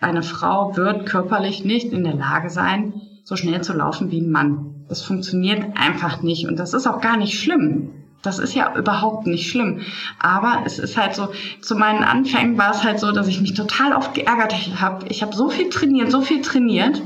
eine Frau wird körperlich nicht in der Lage sein, so schnell zu laufen wie ein Mann. Das funktioniert einfach nicht und das ist auch gar nicht schlimm. Das ist ja überhaupt nicht schlimm. Aber es ist halt so, zu meinen Anfängen war es halt so, dass ich mich total oft geärgert habe. Ich habe so viel trainiert, so viel trainiert.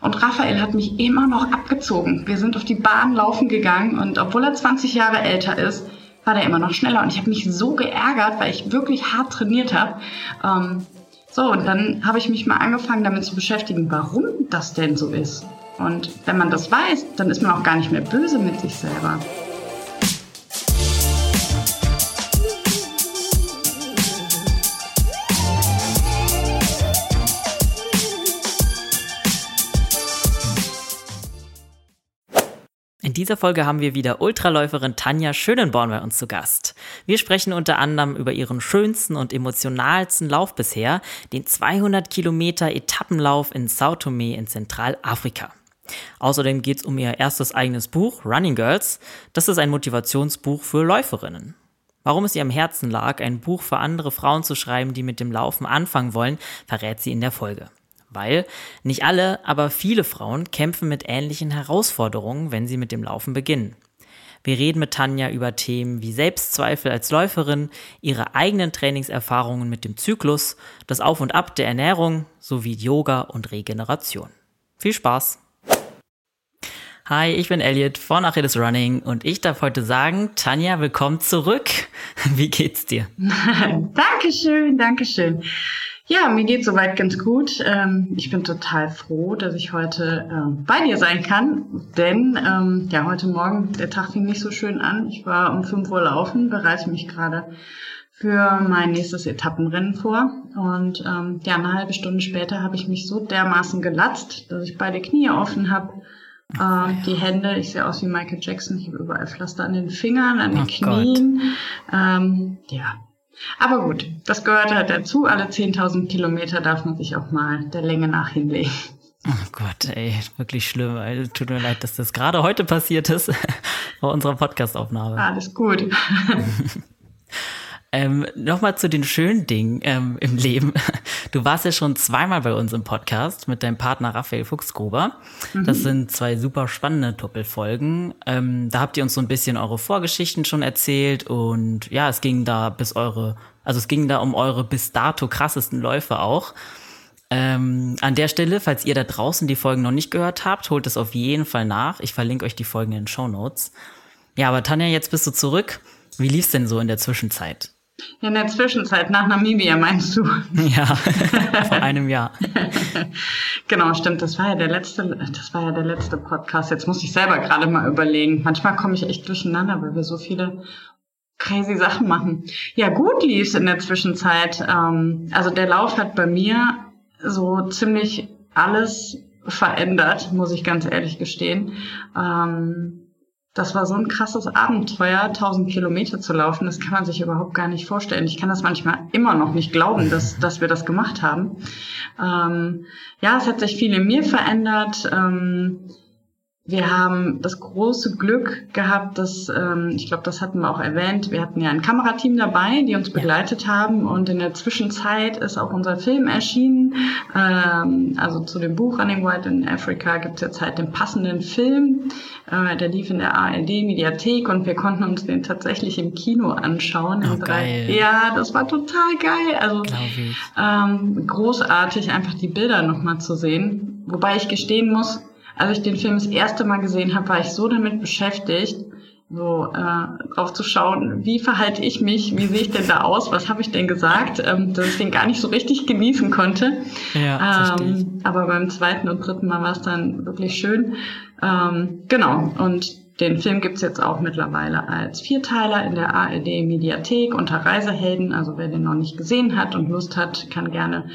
Und Raphael hat mich immer noch abgezogen. Wir sind auf die Bahn laufen gegangen und obwohl er 20 Jahre älter ist, war der immer noch schneller. Und ich habe mich so geärgert, weil ich wirklich hart trainiert habe. Ähm, so, und dann habe ich mich mal angefangen damit zu beschäftigen, warum das denn so ist. Und wenn man das weiß, dann ist man auch gar nicht mehr böse mit sich selber. In dieser Folge haben wir wieder Ultraläuferin Tanja Schönenborn bei uns zu Gast. Wir sprechen unter anderem über ihren schönsten und emotionalsten Lauf bisher, den 200 Kilometer Etappenlauf in Sao Tome in Zentralafrika. Außerdem geht es um ihr erstes eigenes Buch, Running Girls. Das ist ein Motivationsbuch für Läuferinnen. Warum es ihr am Herzen lag, ein Buch für andere Frauen zu schreiben, die mit dem Laufen anfangen wollen, verrät sie in der Folge weil nicht alle, aber viele Frauen kämpfen mit ähnlichen Herausforderungen, wenn sie mit dem Laufen beginnen. Wir reden mit Tanja über Themen wie Selbstzweifel als Läuferin, ihre eigenen Trainingserfahrungen mit dem Zyklus, das Auf und Ab der Ernährung sowie Yoga und Regeneration. Viel Spaß! Hi, ich bin Elliot von Achilles Running und ich darf heute sagen, Tanja, willkommen zurück. Wie geht's dir? Dankeschön, Dankeschön. Ja, mir geht soweit ganz gut. Ähm, ich bin total froh, dass ich heute ähm, bei dir sein kann, denn ähm, ja, heute Morgen, der Tag fing nicht so schön an. Ich war um 5 Uhr laufen, bereite mich gerade für mein nächstes Etappenrennen vor. Und ähm, ja, eine halbe Stunde später habe ich mich so dermaßen gelatzt, dass ich beide Knie offen habe. Äh, die Hände, ich sehe aus wie Michael Jackson, ich habe überall Pflaster an den Fingern, an den oh Knien. Ähm, ja, aber gut, das gehört halt dazu. Alle 10.000 Kilometer darf man sich auch mal der Länge nach hinlegen. Oh Gott, ey, wirklich schlimm. Ey. Tut mir leid, dass das gerade heute passiert ist vor unserer Podcastaufnahme. Alles gut. Ähm, Nochmal zu den schönen Dingen ähm, im Leben. Du warst ja schon zweimal bei uns im Podcast mit deinem Partner Raphael Fuchsgruber. Mhm. Das sind zwei super spannende Doppelfolgen. Ähm, da habt ihr uns so ein bisschen eure Vorgeschichten schon erzählt und ja, es ging da bis eure, also es ging da um eure bis dato krassesten Läufe auch. Ähm, an der Stelle, falls ihr da draußen die Folgen noch nicht gehört habt, holt es auf jeden Fall nach. Ich verlinke euch die Folgen in den Show Notes. Ja, aber Tanja, jetzt bist du zurück. Wie lief's denn so in der Zwischenzeit? In der Zwischenzeit nach Namibia meinst du? Ja, vor einem Jahr. genau, stimmt. Das war ja der letzte, das war ja der letzte Podcast. Jetzt muss ich selber gerade mal überlegen. Manchmal komme ich echt durcheinander, weil wir so viele crazy Sachen machen. Ja, gut lief's in der Zwischenzeit. Ähm, also der Lauf hat bei mir so ziemlich alles verändert, muss ich ganz ehrlich gestehen. Ähm, das war so ein krasses Abenteuer, 1000 Kilometer zu laufen. Das kann man sich überhaupt gar nicht vorstellen. Ich kann das manchmal immer noch nicht glauben, dass, dass wir das gemacht haben. Ähm, ja, es hat sich viel in mir verändert. Ähm, wir haben das große Glück gehabt, dass, ähm, ich glaube, das hatten wir auch erwähnt, wir hatten ja ein Kamerateam dabei, die uns begleitet ja. haben und in der Zwischenzeit ist auch unser Film erschienen. Ähm, also zu dem Buch Running Wild in Africa gibt es jetzt halt den passenden Film. Äh, der lief in der ARD-Mediathek und wir konnten uns den tatsächlich im Kino anschauen. Oh, geil. Ja, das war total geil. Also ähm, großartig, einfach die Bilder nochmal zu sehen. Wobei ich gestehen muss, als ich den Film das erste Mal gesehen habe, war ich so damit beschäftigt, so äh, drauf zu schauen, wie verhalte ich mich, wie sehe ich denn da aus, was habe ich denn gesagt, ähm, dass ich den gar nicht so richtig genießen konnte. Ja, ähm, aber beim zweiten und dritten Mal war es dann wirklich schön. Ähm, genau, und den Film gibt's jetzt auch mittlerweile als Vierteiler in der ARD Mediathek unter Reisehelden. Also wer den noch nicht gesehen hat und Lust hat, kann gerne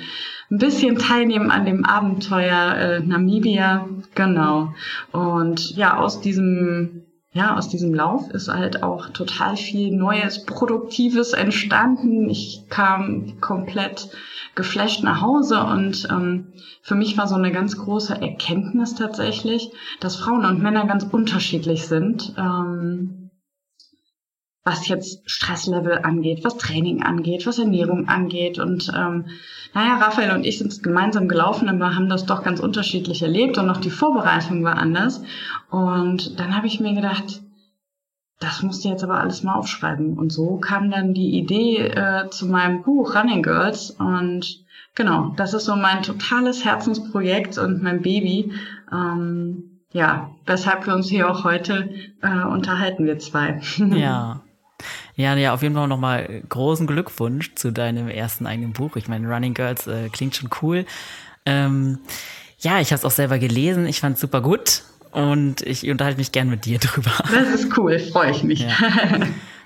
ein bisschen teilnehmen an dem Abenteuer äh, Namibia. Genau. Und ja, aus diesem ja, aus diesem Lauf ist halt auch total viel Neues, Produktives entstanden. Ich kam komplett geflasht nach Hause und ähm, für mich war so eine ganz große Erkenntnis tatsächlich, dass Frauen und Männer ganz unterschiedlich sind. Ähm, was jetzt Stresslevel angeht, was Training angeht, was Ernährung angeht. Und ähm, naja, Raphael und ich sind gemeinsam gelaufen, aber haben das doch ganz unterschiedlich erlebt und auch die Vorbereitung war anders. Und dann habe ich mir gedacht, das musst du jetzt aber alles mal aufschreiben. Und so kam dann die Idee äh, zu meinem Buch Running Girls. Und genau, das ist so mein totales Herzensprojekt und mein Baby. Ähm, ja, weshalb wir uns hier auch heute äh, unterhalten, wir zwei. Ja. Ja, ja, auf jeden Fall nochmal großen Glückwunsch zu deinem ersten eigenen Buch. Ich meine, Running Girls äh, klingt schon cool. Ähm, ja, ich habe es auch selber gelesen. Ich fand es super gut und ich unterhalte mich gern mit dir drüber. Das ist cool, freue ich mich. Ja.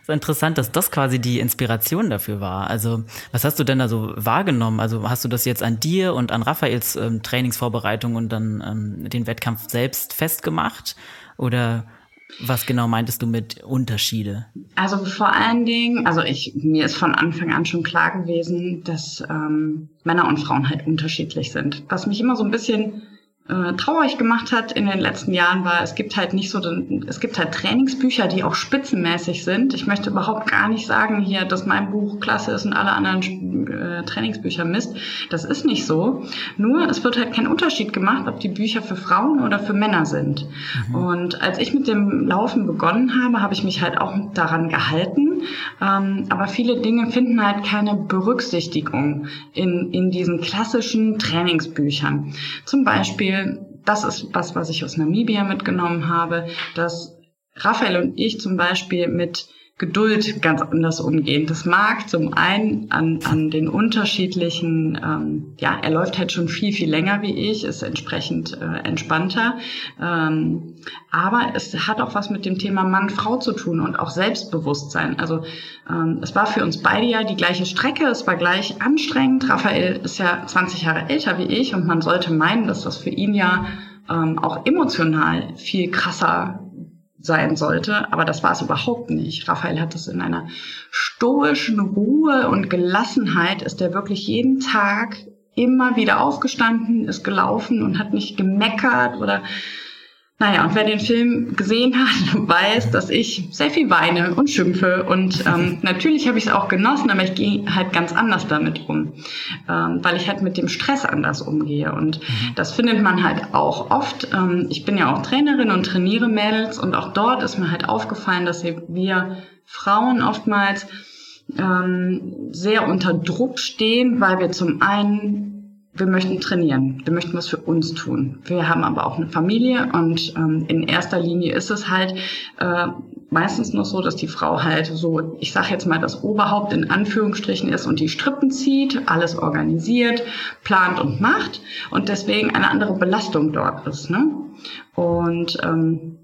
ist interessant, dass das quasi die Inspiration dafür war. Also, was hast du denn da so wahrgenommen? Also, hast du das jetzt an dir und an Raphaels ähm, Trainingsvorbereitung und dann ähm, den Wettkampf selbst festgemacht? Oder was genau meintest du mit Unterschiede? Also vor allen Dingen, also ich mir ist von Anfang an schon klar gewesen, dass ähm, Männer und Frauen halt unterschiedlich sind. Was mich immer so ein bisschen äh, traurig gemacht hat in den letzten Jahren war, es gibt halt nicht so, es gibt halt Trainingsbücher, die auch spitzenmäßig sind. Ich möchte überhaupt gar nicht sagen hier, dass mein Buch klasse ist und alle anderen äh, Trainingsbücher Mist. Das ist nicht so. Nur es wird halt kein Unterschied gemacht, ob die Bücher für Frauen oder für Männer sind. Mhm. Und als ich mit dem Laufen begonnen habe, habe ich mich halt auch daran gehalten. Ähm, aber viele Dinge finden halt keine Berücksichtigung in, in diesen klassischen Trainingsbüchern. Zum Beispiel Beispiel, das ist was, was ich aus Namibia mitgenommen habe, dass Raphael und ich zum Beispiel mit Geduld ganz anders umgehen. Das mag zum einen an, an den unterschiedlichen, ähm, ja, er läuft halt schon viel, viel länger wie ich, ist entsprechend äh, entspannter. Ähm, aber es hat auch was mit dem Thema Mann-Frau zu tun und auch Selbstbewusstsein. Also ähm, es war für uns beide ja die gleiche Strecke, es war gleich anstrengend. Raphael ist ja 20 Jahre älter wie ich und man sollte meinen, dass das für ihn ja ähm, auch emotional viel krasser sein sollte, aber das war es überhaupt nicht. Raphael hat es in einer stoischen Ruhe und Gelassenheit, ist er wirklich jeden Tag immer wieder aufgestanden, ist gelaufen und hat nicht gemeckert oder naja, und wer den Film gesehen hat, weiß, dass ich sehr viel weine und schimpfe. Und ähm, natürlich habe ich es auch genossen, aber ich gehe halt ganz anders damit um, ähm, weil ich halt mit dem Stress anders umgehe. Und das findet man halt auch oft. Ähm, ich bin ja auch Trainerin und trainiere Mädels und auch dort ist mir halt aufgefallen, dass wir Frauen oftmals ähm, sehr unter Druck stehen, weil wir zum einen wir möchten trainieren, wir möchten was für uns tun. Wir haben aber auch eine Familie und ähm, in erster Linie ist es halt äh, meistens noch so, dass die Frau halt so, ich sage jetzt mal, das Oberhaupt in Anführungsstrichen ist und die Strippen zieht, alles organisiert, plant und macht und deswegen eine andere Belastung dort ist. Ne? Und ähm,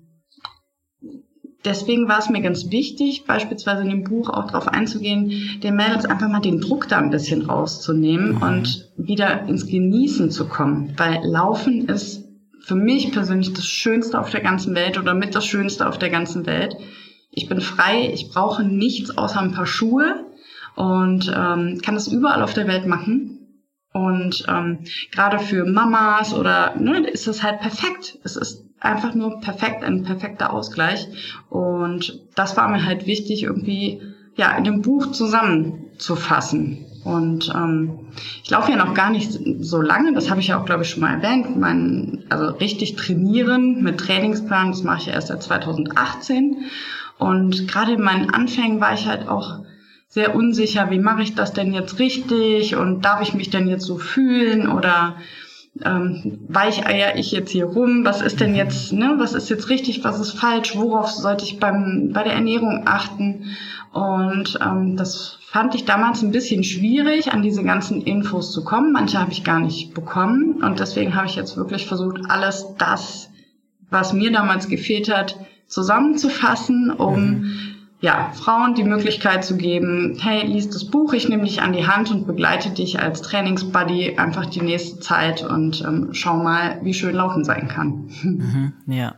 deswegen war es mir ganz wichtig, beispielsweise in dem Buch auch darauf einzugehen, den Mädels einfach mal den Druck da ein bisschen rauszunehmen mhm. und wieder ins Genießen zu kommen. Weil Laufen ist für mich persönlich das Schönste auf der ganzen Welt oder mit das Schönste auf der ganzen Welt. Ich bin frei, ich brauche nichts außer ein paar Schuhe und ähm, kann das überall auf der Welt machen. Und ähm, gerade für Mamas oder ne, ist das halt perfekt. Es ist einfach nur perfekt, ein perfekter Ausgleich. Und das war mir halt wichtig, irgendwie ja in dem Buch zusammenzufassen. Und ähm, ich laufe ja noch gar nicht so lange, das habe ich ja auch, glaube ich, schon mal erwähnt. Mein, also richtig trainieren mit Trainingsplan, das mache ich ja erst seit 2018. Und gerade in meinen Anfängen war ich halt auch sehr unsicher, wie mache ich das denn jetzt richtig und darf ich mich denn jetzt so fühlen oder ähm, weicheier ich jetzt hier rum? Was ist denn jetzt, ne, was ist jetzt richtig, was ist falsch? Worauf sollte ich beim, bei der Ernährung achten? Und ähm, das fand ich damals ein bisschen schwierig, an diese ganzen Infos zu kommen. Manche habe ich gar nicht bekommen. Und deswegen habe ich jetzt wirklich versucht, alles das, was mir damals gefehlt hat, zusammenzufassen, um mhm ja, Frauen die Möglichkeit zu geben, hey, lies das Buch, ich nehme dich an die Hand und begleite dich als Trainingsbuddy einfach die nächste Zeit und ähm, schau mal, wie schön Laufen sein kann. Mhm, ja.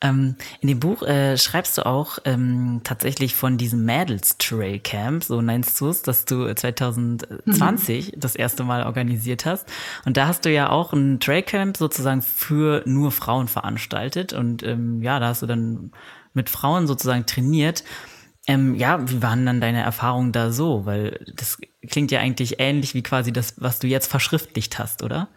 Ähm, in dem Buch äh, schreibst du auch ähm, tatsächlich von diesem Mädels Trail Camp, so nennst du es, das du 2020 mhm. das erste Mal organisiert hast. Und da hast du ja auch ein Trail Camp sozusagen für nur Frauen veranstaltet. Und ähm, ja, da hast du dann mit Frauen sozusagen trainiert. Ähm, ja, wie waren dann deine Erfahrungen da so? Weil das klingt ja eigentlich ähnlich wie quasi das, was du jetzt verschriftlicht hast, oder?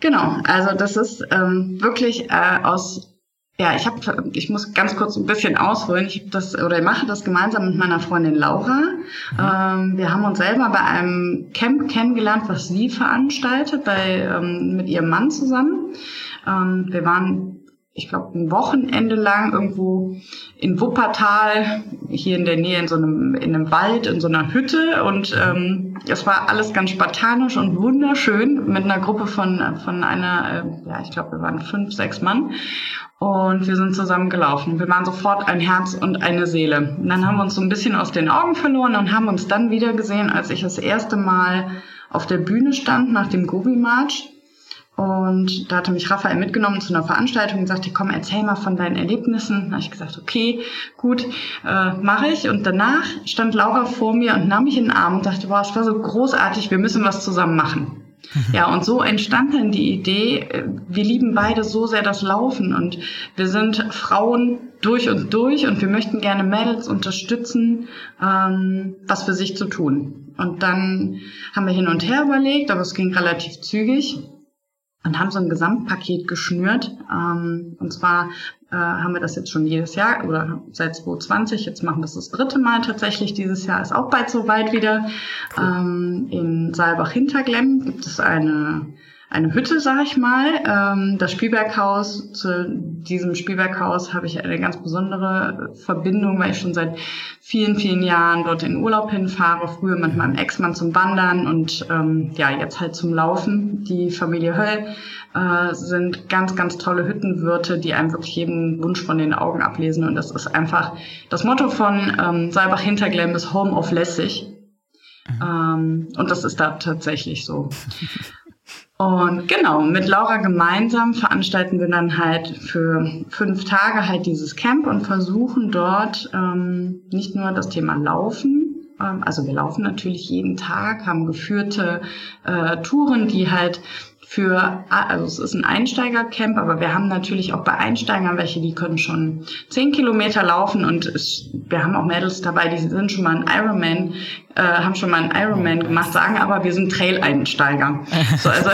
Genau, also das ist ähm, wirklich äh, aus ja, ich habe, ich muss ganz kurz ein bisschen ausholen. Ich habe das oder ich mache das gemeinsam mit meiner Freundin Laura. Mhm. Ähm, wir haben uns selber bei einem Camp kennengelernt, was sie veranstaltet, bei ähm, mit ihrem Mann zusammen. Ähm, wir waren ich glaube, ein Wochenende lang irgendwo in Wuppertal, hier in der Nähe in so einem, in einem Wald, in so einer Hütte. Und ähm, es war alles ganz spartanisch und wunderschön mit einer Gruppe von, von einer, äh, ja, ich glaube, wir waren fünf, sechs Mann. Und wir sind zusammen gelaufen. Wir waren sofort ein Herz und eine Seele. Und dann haben wir uns so ein bisschen aus den Augen verloren und haben uns dann wieder gesehen, als ich das erste Mal auf der Bühne stand nach dem Gobi March und da hatte mich Raphael mitgenommen zu einer Veranstaltung und sagte, komm, erzähl mal von deinen Erlebnissen. Da habe ich gesagt, okay, gut, äh, mache ich. Und danach stand Laura vor mir und nahm mich in den Arm und dachte, boah, es war so großartig, wir müssen was zusammen machen. Ja, und so entstand dann die Idee, äh, wir lieben beide so sehr das Laufen und wir sind Frauen durch und durch und wir möchten gerne Mädels unterstützen, ähm, was für sich zu tun. Und dann haben wir hin und her überlegt, aber es ging relativ zügig und haben so ein Gesamtpaket geschnürt. Ähm, und zwar äh, haben wir das jetzt schon jedes Jahr oder seit 2020. Jetzt machen wir es das dritte Mal tatsächlich. Dieses Jahr ist auch bald soweit wieder. Ähm, in Saalbach-Hinterglemm gibt es eine eine Hütte, sag ich mal. Ähm, das Spielberghaus, zu diesem Spielberghaus habe ich eine ganz besondere Verbindung, weil ich schon seit vielen, vielen Jahren dort in Urlaub hinfahre. Früher mit meinem Ex-Mann zum Wandern und ähm, ja, jetzt halt zum Laufen. Die Familie Höll äh, sind ganz, ganz tolle Hüttenwirte, die einem wirklich jeden Wunsch von den Augen ablesen. Und das ist einfach das Motto von ähm, Saalbach-Hinterglemm ist Home of Lässig. Mhm. Ähm, und das ist da tatsächlich so. Und genau, mit Laura gemeinsam veranstalten wir dann halt für fünf Tage halt dieses Camp und versuchen dort ähm, nicht nur das Thema Laufen, ähm, also wir laufen natürlich jeden Tag, haben geführte äh, Touren, die halt für, also es ist ein Einsteigercamp, aber wir haben natürlich auch bei Einsteigern welche, die können schon zehn Kilometer laufen und es, wir haben auch Mädels dabei, die sind schon mal ein Ironman, äh, haben schon mal einen Ironman gemacht, sagen aber, wir sind Trail-Einsteiger. So, also,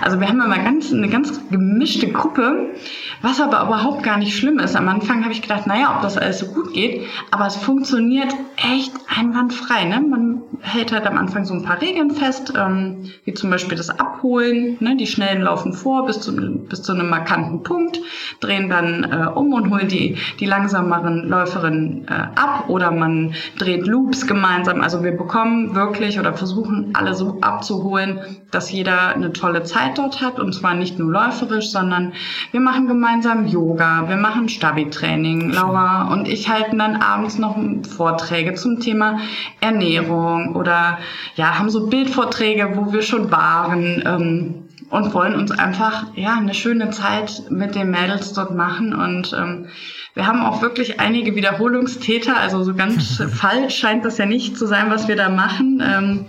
also wir haben immer ganz, eine ganz gemischte Gruppe, was aber überhaupt gar nicht schlimm ist. Am Anfang habe ich gedacht, naja, ob das alles so gut geht, aber es funktioniert echt einwandfrei. Ne? Man hält halt am Anfang so ein paar Regeln fest, ähm, wie zum Beispiel das Abholen. Ne? Die Schnellen laufen vor bis zu, bis zu einem markanten Punkt, drehen dann äh, um und holen die, die langsameren Läuferinnen äh, ab oder man dreht Loops gemeinsam. Also wir bekommen wirklich oder versuchen alle so abzuholen, dass jeder eine tolle Zeit dort hat. Und zwar nicht nur läuferisch, sondern wir machen gemeinsam Yoga, wir machen Stabi-Training. Laura und ich halten dann abends noch Vorträge zum Thema Ernährung oder ja, haben so Bildvorträge, wo wir schon waren ähm, und wollen uns einfach ja eine schöne Zeit mit den Mädels dort machen. Und ähm, wir haben auch wirklich einige Wiederholungstäter, also so ganz falsch scheint das ja nicht zu sein, was wir da machen. Ähm,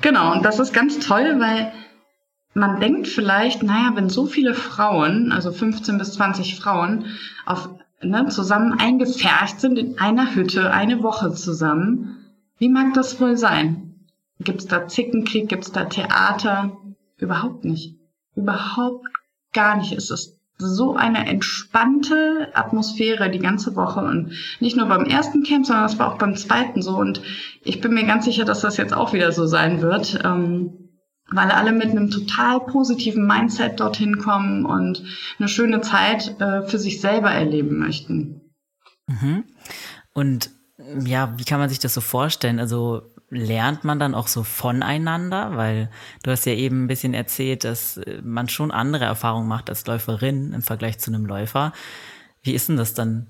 genau, und das ist ganz toll, weil man denkt vielleicht, naja, wenn so viele Frauen, also 15 bis 20 Frauen, auf, ne, zusammen eingepfercht sind in einer Hütte, eine Woche zusammen, wie mag das wohl sein? Gibt es da Zickenkrieg? Gibt es da Theater? Überhaupt nicht. Überhaupt gar nicht. Es ist so eine entspannte Atmosphäre die ganze Woche und nicht nur beim ersten Camp, sondern es war auch beim zweiten so und ich bin mir ganz sicher, dass das jetzt auch wieder so sein wird, ähm, weil alle mit einem total positiven Mindset dorthin kommen und eine schöne Zeit äh, für sich selber erleben möchten. Mhm. Und ja, wie kann man sich das so vorstellen? Also lernt man dann auch so voneinander? Weil du hast ja eben ein bisschen erzählt, dass äh, man schon andere Erfahrungen macht als Läuferin im Vergleich zu einem Läufer. Wie ist denn das dann?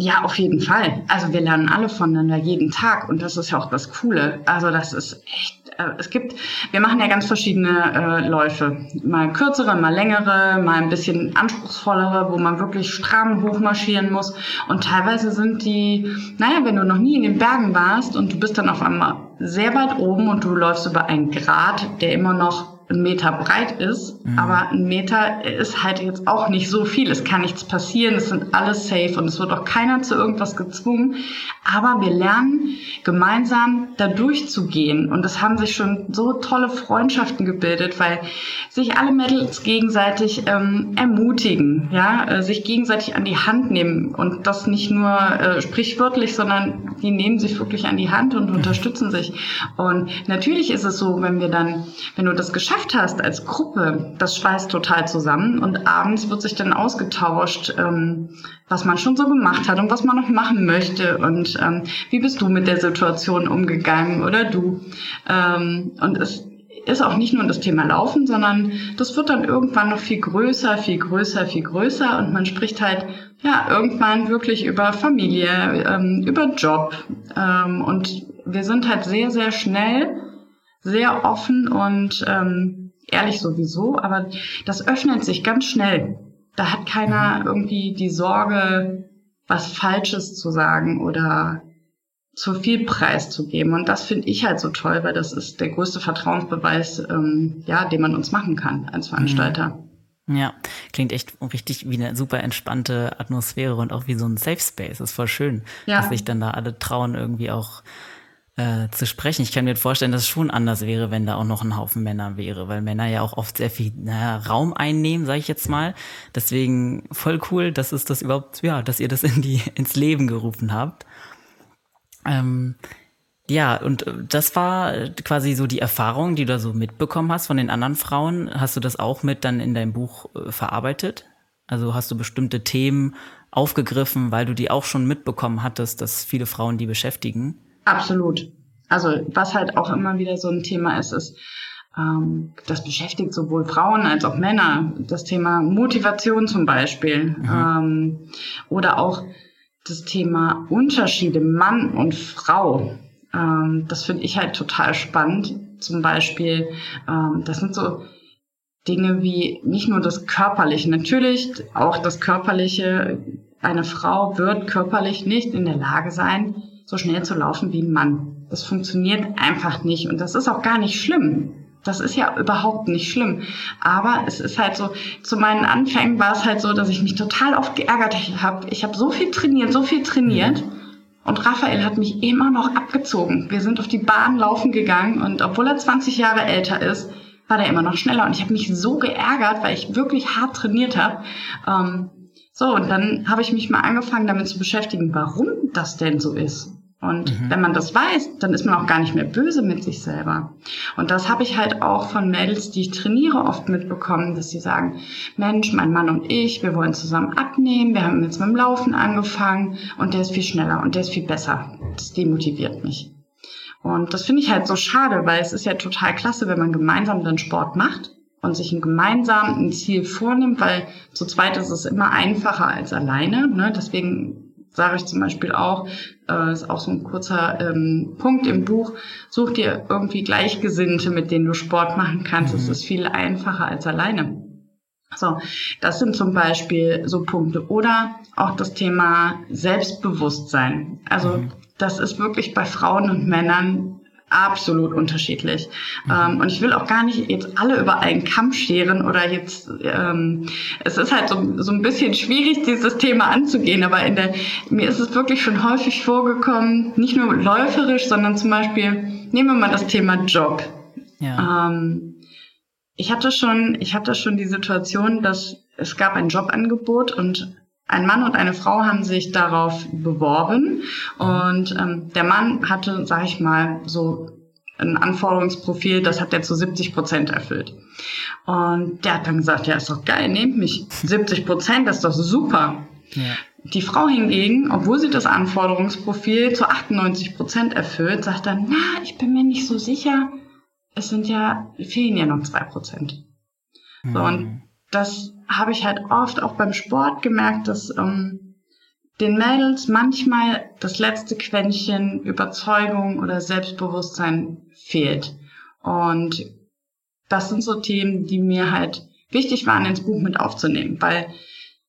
Ja, auf jeden Fall. Also wir lernen alle voneinander jeden Tag und das ist ja auch das Coole. Also das ist echt äh, es gibt, wir machen ja ganz verschiedene äh, Läufe. Mal kürzere, mal längere, mal ein bisschen anspruchsvollere, wo man wirklich stramm hochmarschieren muss. Und teilweise sind die, naja, wenn du noch nie in den Bergen warst und du bist dann auf einmal sehr weit oben und du läufst über einen Grat, der immer noch ein Meter breit ist, mhm. aber ein Meter ist halt jetzt auch nicht so viel. Es kann nichts passieren, es sind alles safe und es wird auch keiner zu irgendwas gezwungen. Aber wir lernen gemeinsam da durchzugehen und es haben sich schon so tolle Freundschaften gebildet, weil sich alle Mädels gegenseitig ähm, ermutigen, ja, äh, sich gegenseitig an die Hand nehmen und das nicht nur äh, sprichwörtlich, sondern die nehmen sich wirklich an die Hand und mhm. unterstützen sich. Und natürlich ist es so, wenn wir dann, wenn du das geschafft geschafft hast als Gruppe, das schweißt total zusammen und abends wird sich dann ausgetauscht, ähm, was man schon so gemacht hat und was man noch machen möchte und ähm, wie bist du mit der Situation umgegangen oder du. Ähm, und es ist auch nicht nur das Thema Laufen, sondern das wird dann irgendwann noch viel größer, viel größer, viel größer und man spricht halt ja irgendwann wirklich über Familie, ähm, über Job ähm, und wir sind halt sehr, sehr schnell sehr offen und ähm, ehrlich sowieso, aber das öffnet sich ganz schnell. Da hat keiner mhm. irgendwie die Sorge, was Falsches zu sagen oder zu viel Preis zu geben. Und das finde ich halt so toll, weil das ist der größte Vertrauensbeweis, ähm, ja, den man uns machen kann als Veranstalter. Mhm. Ja, klingt echt richtig wie eine super entspannte Atmosphäre und auch wie so ein Safe Space. Das ist voll schön, ja. dass sich dann da alle trauen, irgendwie auch äh, zu sprechen. Ich kann mir vorstellen, dass es schon anders wäre, wenn da auch noch ein Haufen Männer wäre, weil Männer ja auch oft sehr viel naja, Raum einnehmen, sage ich jetzt mal. Deswegen voll cool, dass es das überhaupt, ja, dass ihr das in die ins Leben gerufen habt. Ähm, ja, und äh, das war quasi so die Erfahrung, die du da so mitbekommen hast von den anderen Frauen. Hast du das auch mit dann in deinem Buch äh, verarbeitet? Also hast du bestimmte Themen aufgegriffen, weil du die auch schon mitbekommen hattest, dass viele Frauen die beschäftigen? Absolut. Also was halt auch immer wieder so ein Thema ist, ist, ähm, das beschäftigt sowohl Frauen als auch Männer. Das Thema Motivation zum Beispiel. Mhm. Ähm, oder auch das Thema Unterschiede Mann und Frau. Ähm, das finde ich halt total spannend. Zum Beispiel, ähm, das sind so Dinge wie nicht nur das Körperliche, natürlich auch das Körperliche. Eine Frau wird körperlich nicht in der Lage sein, so schnell zu laufen wie ein Mann. Das funktioniert einfach nicht und das ist auch gar nicht schlimm. Das ist ja überhaupt nicht schlimm. Aber es ist halt so, zu meinen Anfängen war es halt so, dass ich mich total oft geärgert habe. Ich habe so viel trainiert, so viel trainiert. Und Raphael hat mich immer noch abgezogen. Wir sind auf die Bahn laufen gegangen und obwohl er 20 Jahre älter ist, war der immer noch schneller. Und ich habe mich so geärgert, weil ich wirklich hart trainiert habe. Ähm, so, und dann habe ich mich mal angefangen damit zu beschäftigen, warum das denn so ist. Und mhm. wenn man das weiß, dann ist man auch gar nicht mehr böse mit sich selber. Und das habe ich halt auch von Mädels, die ich trainiere, oft mitbekommen, dass sie sagen, Mensch, mein Mann und ich, wir wollen zusammen abnehmen, wir haben jetzt mit dem Laufen angefangen und der ist viel schneller und der ist viel besser. Das demotiviert mich. Und das finde ich halt so schade, weil es ist ja total klasse, wenn man gemeinsam dann Sport macht und sich ein gemeinsam ein Ziel vornimmt, weil zu zweit ist es immer einfacher als alleine. Ne? Deswegen sage ich zum Beispiel auch, äh, ist auch so ein kurzer ähm, Punkt im Buch, such dir irgendwie Gleichgesinnte, mit denen du Sport machen kannst. Es mhm. ist viel einfacher als alleine. So, das sind zum Beispiel so Punkte. Oder auch das Thema Selbstbewusstsein. Also mhm. das ist wirklich bei Frauen und Männern absolut unterschiedlich. Mhm. Ähm, und ich will auch gar nicht jetzt alle über einen Kamm scheren oder jetzt, ähm, es ist halt so, so ein bisschen schwierig, dieses Thema anzugehen, aber in der, mir ist es wirklich schon häufig vorgekommen, nicht nur läuferisch, sondern zum Beispiel, nehmen wir mal das Thema Job. Ja. Ähm, ich hatte schon, ich hatte schon die Situation, dass es gab ein Jobangebot und ein Mann und eine Frau haben sich darauf beworben und ähm, der Mann hatte, sag ich mal, so ein Anforderungsprofil, das hat er zu 70 Prozent erfüllt. Und der hat dann gesagt, ja, ist doch geil, nehmt mich. 70 Prozent, das ist doch super. Ja. Die Frau hingegen, obwohl sie das Anforderungsprofil zu 98 Prozent erfüllt, sagt dann, na, ich bin mir nicht so sicher, es sind ja, fehlen ja noch zwei Prozent. Mhm. So, und mhm. das habe ich halt oft auch beim Sport gemerkt, dass ähm, den Mädels manchmal das letzte Quäntchen Überzeugung oder Selbstbewusstsein fehlt. Und das sind so Themen, die mir halt wichtig waren, ins Buch mit aufzunehmen, weil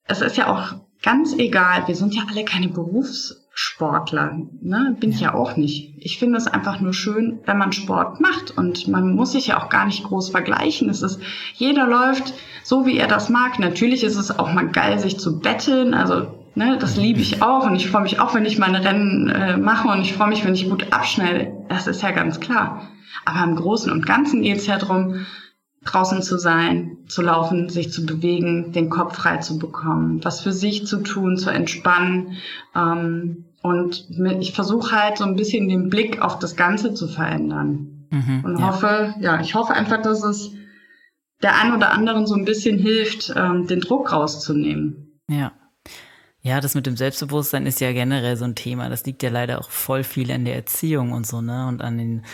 es ist ja auch ganz egal, wir sind ja alle keine Berufs Sportler. Ne? Bin ja. ich ja auch nicht. Ich finde es einfach nur schön, wenn man Sport macht und man muss sich ja auch gar nicht groß vergleichen. Es ist, jeder läuft so, wie er das mag. Natürlich ist es auch mal geil, sich zu betteln. Also ne, das liebe ich auch und ich freue mich auch, wenn ich meine Rennen äh, mache und ich freue mich, wenn ich gut abschnelle. Das ist ja ganz klar. Aber im Großen und Ganzen geht es ja darum, draußen zu sein, zu laufen, sich zu bewegen, den Kopf frei zu bekommen, was für sich zu tun, zu entspannen. Ähm, und ich versuche halt so ein bisschen den Blick auf das Ganze zu verändern. Mhm, und hoffe, ja. ja, ich hoffe einfach, dass es der ein oder anderen so ein bisschen hilft, ähm, den Druck rauszunehmen. Ja. Ja, das mit dem Selbstbewusstsein ist ja generell so ein Thema. Das liegt ja leider auch voll viel in der Erziehung und so, ne? Und an den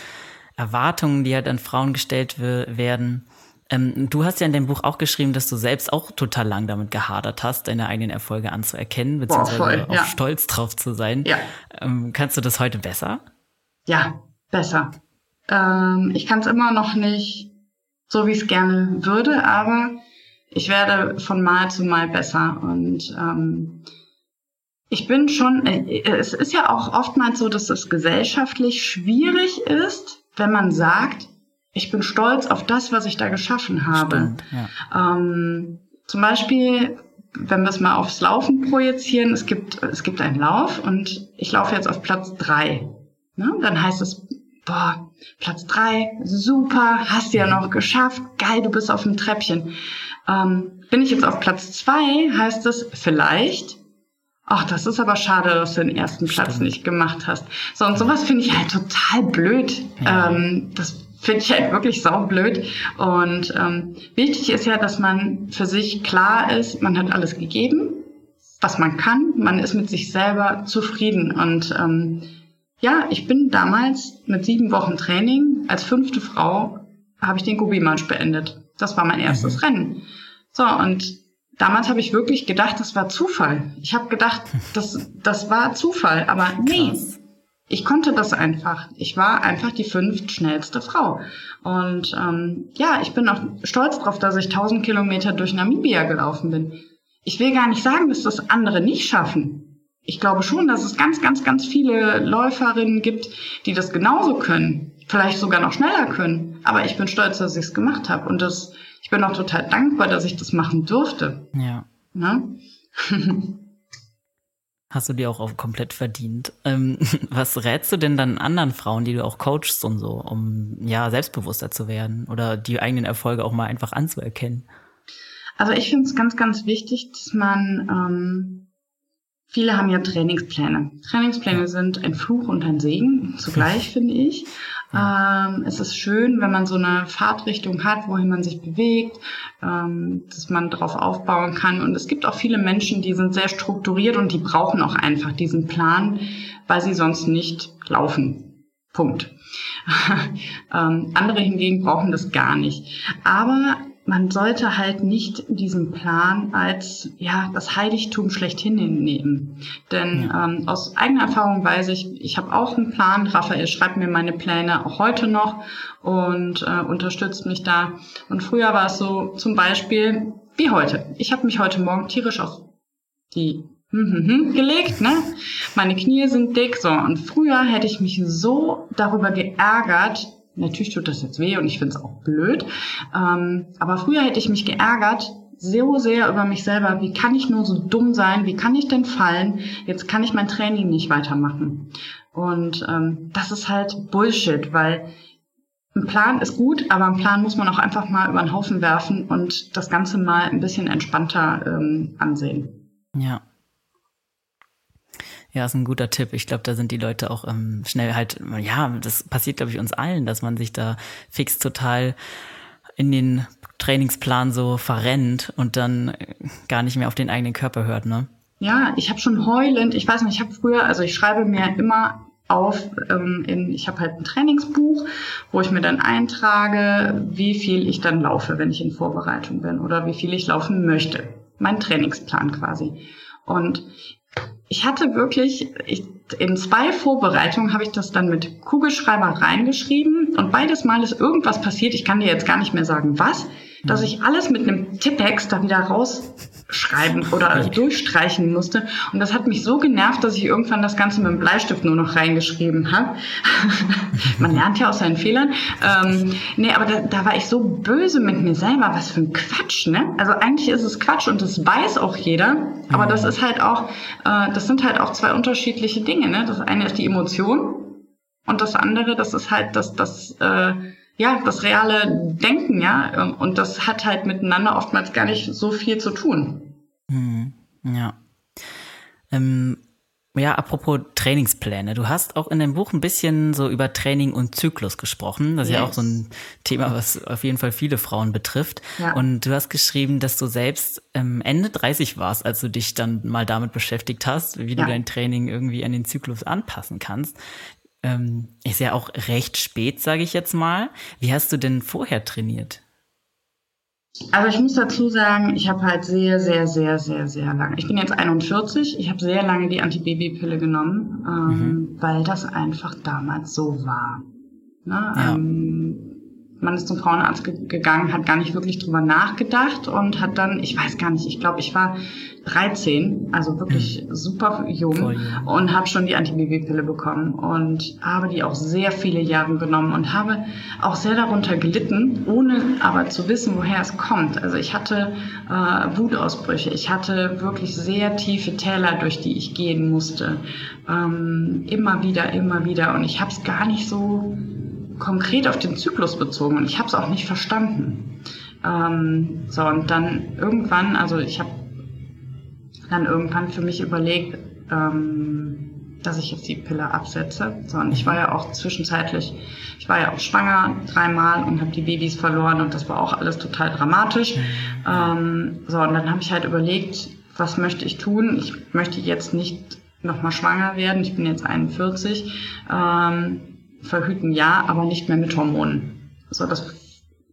Erwartungen, die halt an Frauen gestellt werden. Ähm, du hast ja in dem Buch auch geschrieben, dass du selbst auch total lang damit gehadert hast, deine eigenen Erfolge anzuerkennen, beziehungsweise Boah, voll, ja. auch stolz drauf zu sein. Ja. Ähm, kannst du das heute besser? Ja, besser. Ähm, ich kann es immer noch nicht so, wie ich es gerne würde, aber ich werde von Mal zu Mal besser. Und ähm, ich bin schon, äh, es ist ja auch oftmals so, dass es gesellschaftlich schwierig ist, wenn man sagt, ich bin stolz auf das, was ich da geschaffen habe. Stimmt, ja. ähm, zum Beispiel, wenn wir es mal aufs Laufen projizieren, es gibt, es gibt einen Lauf und ich laufe jetzt auf Platz drei. Ne? Dann heißt es, boah, Platz drei, super, hast du ja noch geschafft, geil, du bist auf dem Treppchen. Ähm, bin ich jetzt auf Platz zwei, heißt es vielleicht, ach, das ist aber schade, dass du den ersten Platz Stimmt. nicht gemacht hast. So, und sowas finde ich halt total blöd. Ja. Ähm, das finde ich halt wirklich saublöd. Und ähm, wichtig ist ja, dass man für sich klar ist, man hat alles gegeben, was man kann. Man ist mit sich selber zufrieden. Und ähm, ja, ich bin damals mit sieben Wochen Training als fünfte Frau habe ich den Gobi-Marsch beendet. Das war mein erstes mhm. Rennen. So, und damals habe ich wirklich gedacht, das war Zufall. Ich habe gedacht, das, das war Zufall. Aber nee, Krass. Ich konnte das einfach. Ich war einfach die fünft schnellste Frau. Und ähm, ja, ich bin auch stolz darauf, dass ich 1000 Kilometer durch Namibia gelaufen bin. Ich will gar nicht sagen, dass das andere nicht schaffen. Ich glaube schon, dass es ganz, ganz, ganz viele Läuferinnen gibt, die das genauso können. Vielleicht sogar noch schneller können. Aber ich bin stolz, dass ich es gemacht habe. Und das, ich bin auch total dankbar, dass ich das machen durfte. Ja. Ne? Hast du dir auch komplett verdient. Ähm, was rätst du denn dann anderen Frauen, die du auch coachst und so, um ja selbstbewusster zu werden oder die eigenen Erfolge auch mal einfach anzuerkennen? Also ich finde es ganz, ganz wichtig, dass man ähm, viele haben ja Trainingspläne. Trainingspläne sind ein Fluch und ein Segen zugleich, finde ich. Ähm, es ist schön, wenn man so eine Fahrtrichtung hat, wohin man sich bewegt, ähm, dass man darauf aufbauen kann. Und es gibt auch viele Menschen, die sind sehr strukturiert und die brauchen auch einfach diesen Plan, weil sie sonst nicht laufen. Punkt. ähm, andere hingegen brauchen das gar nicht. Aber man sollte halt nicht diesen Plan als ja das Heiligtum schlechthin nehmen. Denn ja. ähm, aus eigener Erfahrung weiß ich, ich habe auch einen Plan. Raphael schreibt mir meine Pläne auch heute noch und äh, unterstützt mich da. Und früher war es so zum Beispiel wie heute. Ich habe mich heute Morgen tierisch auf die hm, hm, hm, gelegt, ne? Meine Knie sind dick, so. Und früher hätte ich mich so darüber geärgert, Natürlich tut das jetzt weh und ich finde es auch blöd. Ähm, aber früher hätte ich mich geärgert, so sehr über mich selber, wie kann ich nur so dumm sein, wie kann ich denn fallen, jetzt kann ich mein Training nicht weitermachen. Und ähm, das ist halt Bullshit, weil ein Plan ist gut, aber ein Plan muss man auch einfach mal über den Haufen werfen und das Ganze mal ein bisschen entspannter ähm, ansehen. Ja, ja, ist ein guter Tipp. Ich glaube, da sind die Leute auch ähm, schnell halt, ja, das passiert, glaube ich, uns allen, dass man sich da fix total in den Trainingsplan so verrennt und dann gar nicht mehr auf den eigenen Körper hört, ne? Ja, ich habe schon heulend, ich weiß nicht, ich habe früher, also ich schreibe mir immer auf, ähm, in, ich habe halt ein Trainingsbuch, wo ich mir dann eintrage, wie viel ich dann laufe, wenn ich in Vorbereitung bin oder wie viel ich laufen möchte. Mein Trainingsplan quasi. Und ich hatte wirklich, ich, in zwei Vorbereitungen habe ich das dann mit Kugelschreiber reingeschrieben und beides Mal ist irgendwas passiert. Ich kann dir jetzt gar nicht mehr sagen, was. Dass ich alles mit einem Tippex da wieder rausschreiben oder durchstreichen musste. Und das hat mich so genervt, dass ich irgendwann das Ganze mit dem Bleistift nur noch reingeschrieben habe. Man lernt ja aus seinen Fehlern. Ähm, nee, aber da, da war ich so böse mit mir selber. Was für ein Quatsch, ne? Also eigentlich ist es Quatsch und das weiß auch jeder. Aber das ist halt auch, äh, das sind halt auch zwei unterschiedliche Dinge, ne? Das eine ist die Emotion und das andere, das ist halt das, das, äh, ja, das reale Denken, ja. Und das hat halt miteinander oftmals gar nicht so viel zu tun. Hm, ja. Ähm, ja, apropos Trainingspläne. Du hast auch in dem Buch ein bisschen so über Training und Zyklus gesprochen. Das ist yes. ja auch so ein Thema, was auf jeden Fall viele Frauen betrifft. Ja. Und du hast geschrieben, dass du selbst ähm, Ende 30 warst, als du dich dann mal damit beschäftigt hast, wie ja. du dein Training irgendwie an den Zyklus anpassen kannst. Ähm, ist ja auch recht spät, sage ich jetzt mal. Wie hast du denn vorher trainiert? Also ich muss dazu sagen, ich habe halt sehr, sehr, sehr, sehr, sehr lange. Ich bin jetzt 41. Ich habe sehr lange die Antibabypille genommen, ähm, mhm. weil das einfach damals so war. Ne? Ja. Ähm, man ist zum Frauenarzt gegangen, hat gar nicht wirklich drüber nachgedacht und hat dann, ich weiß gar nicht, ich glaube, ich war 13, also wirklich mhm. super jung Voll, und habe schon die Antibabypille bekommen und habe die auch sehr viele Jahre genommen und habe auch sehr darunter gelitten, ohne aber zu wissen, woher es kommt. Also ich hatte äh, Wutausbrüche, ich hatte wirklich sehr tiefe Täler, durch die ich gehen musste, ähm, immer wieder, immer wieder und ich habe es gar nicht so konkret auf den Zyklus bezogen und ich habe es auch nicht verstanden. Ähm, so, und dann irgendwann, also ich habe dann irgendwann für mich überlegt, ähm, dass ich jetzt die Pille absetze. So, und ich war ja auch zwischenzeitlich, ich war ja auch schwanger dreimal und habe die Babys verloren und das war auch alles total dramatisch. Ähm, so, und dann habe ich halt überlegt, was möchte ich tun? Ich möchte jetzt nicht nochmal schwanger werden. Ich bin jetzt 41. Ähm, verhüten ja, aber nicht mehr mit Hormonen. So, das,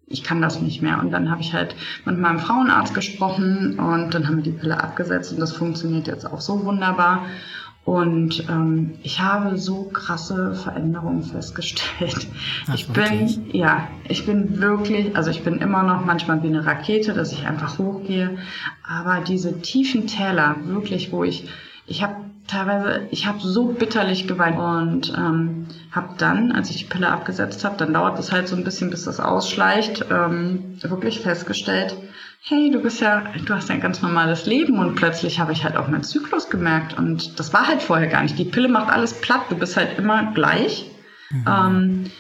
ich kann das nicht mehr. Und dann habe ich halt mit meinem Frauenarzt gesprochen und dann haben wir die Pille abgesetzt und das funktioniert jetzt auch so wunderbar. Und ähm, ich habe so krasse Veränderungen festgestellt. Ach, ich bin, ja, ich bin wirklich, also ich bin immer noch manchmal wie eine Rakete, dass ich einfach hochgehe. Aber diese tiefen Täler, wirklich, wo ich, ich habe teilweise, ich habe so bitterlich geweint und ähm, habe dann, als ich die Pille abgesetzt habe, dann dauert es halt so ein bisschen, bis das ausschleicht, ähm, wirklich festgestellt, hey, du bist ja, du hast ein ganz normales Leben und plötzlich habe ich halt auch meinen Zyklus gemerkt und das war halt vorher gar nicht. Die Pille macht alles platt, du bist halt immer gleich. Mhm. Ähm,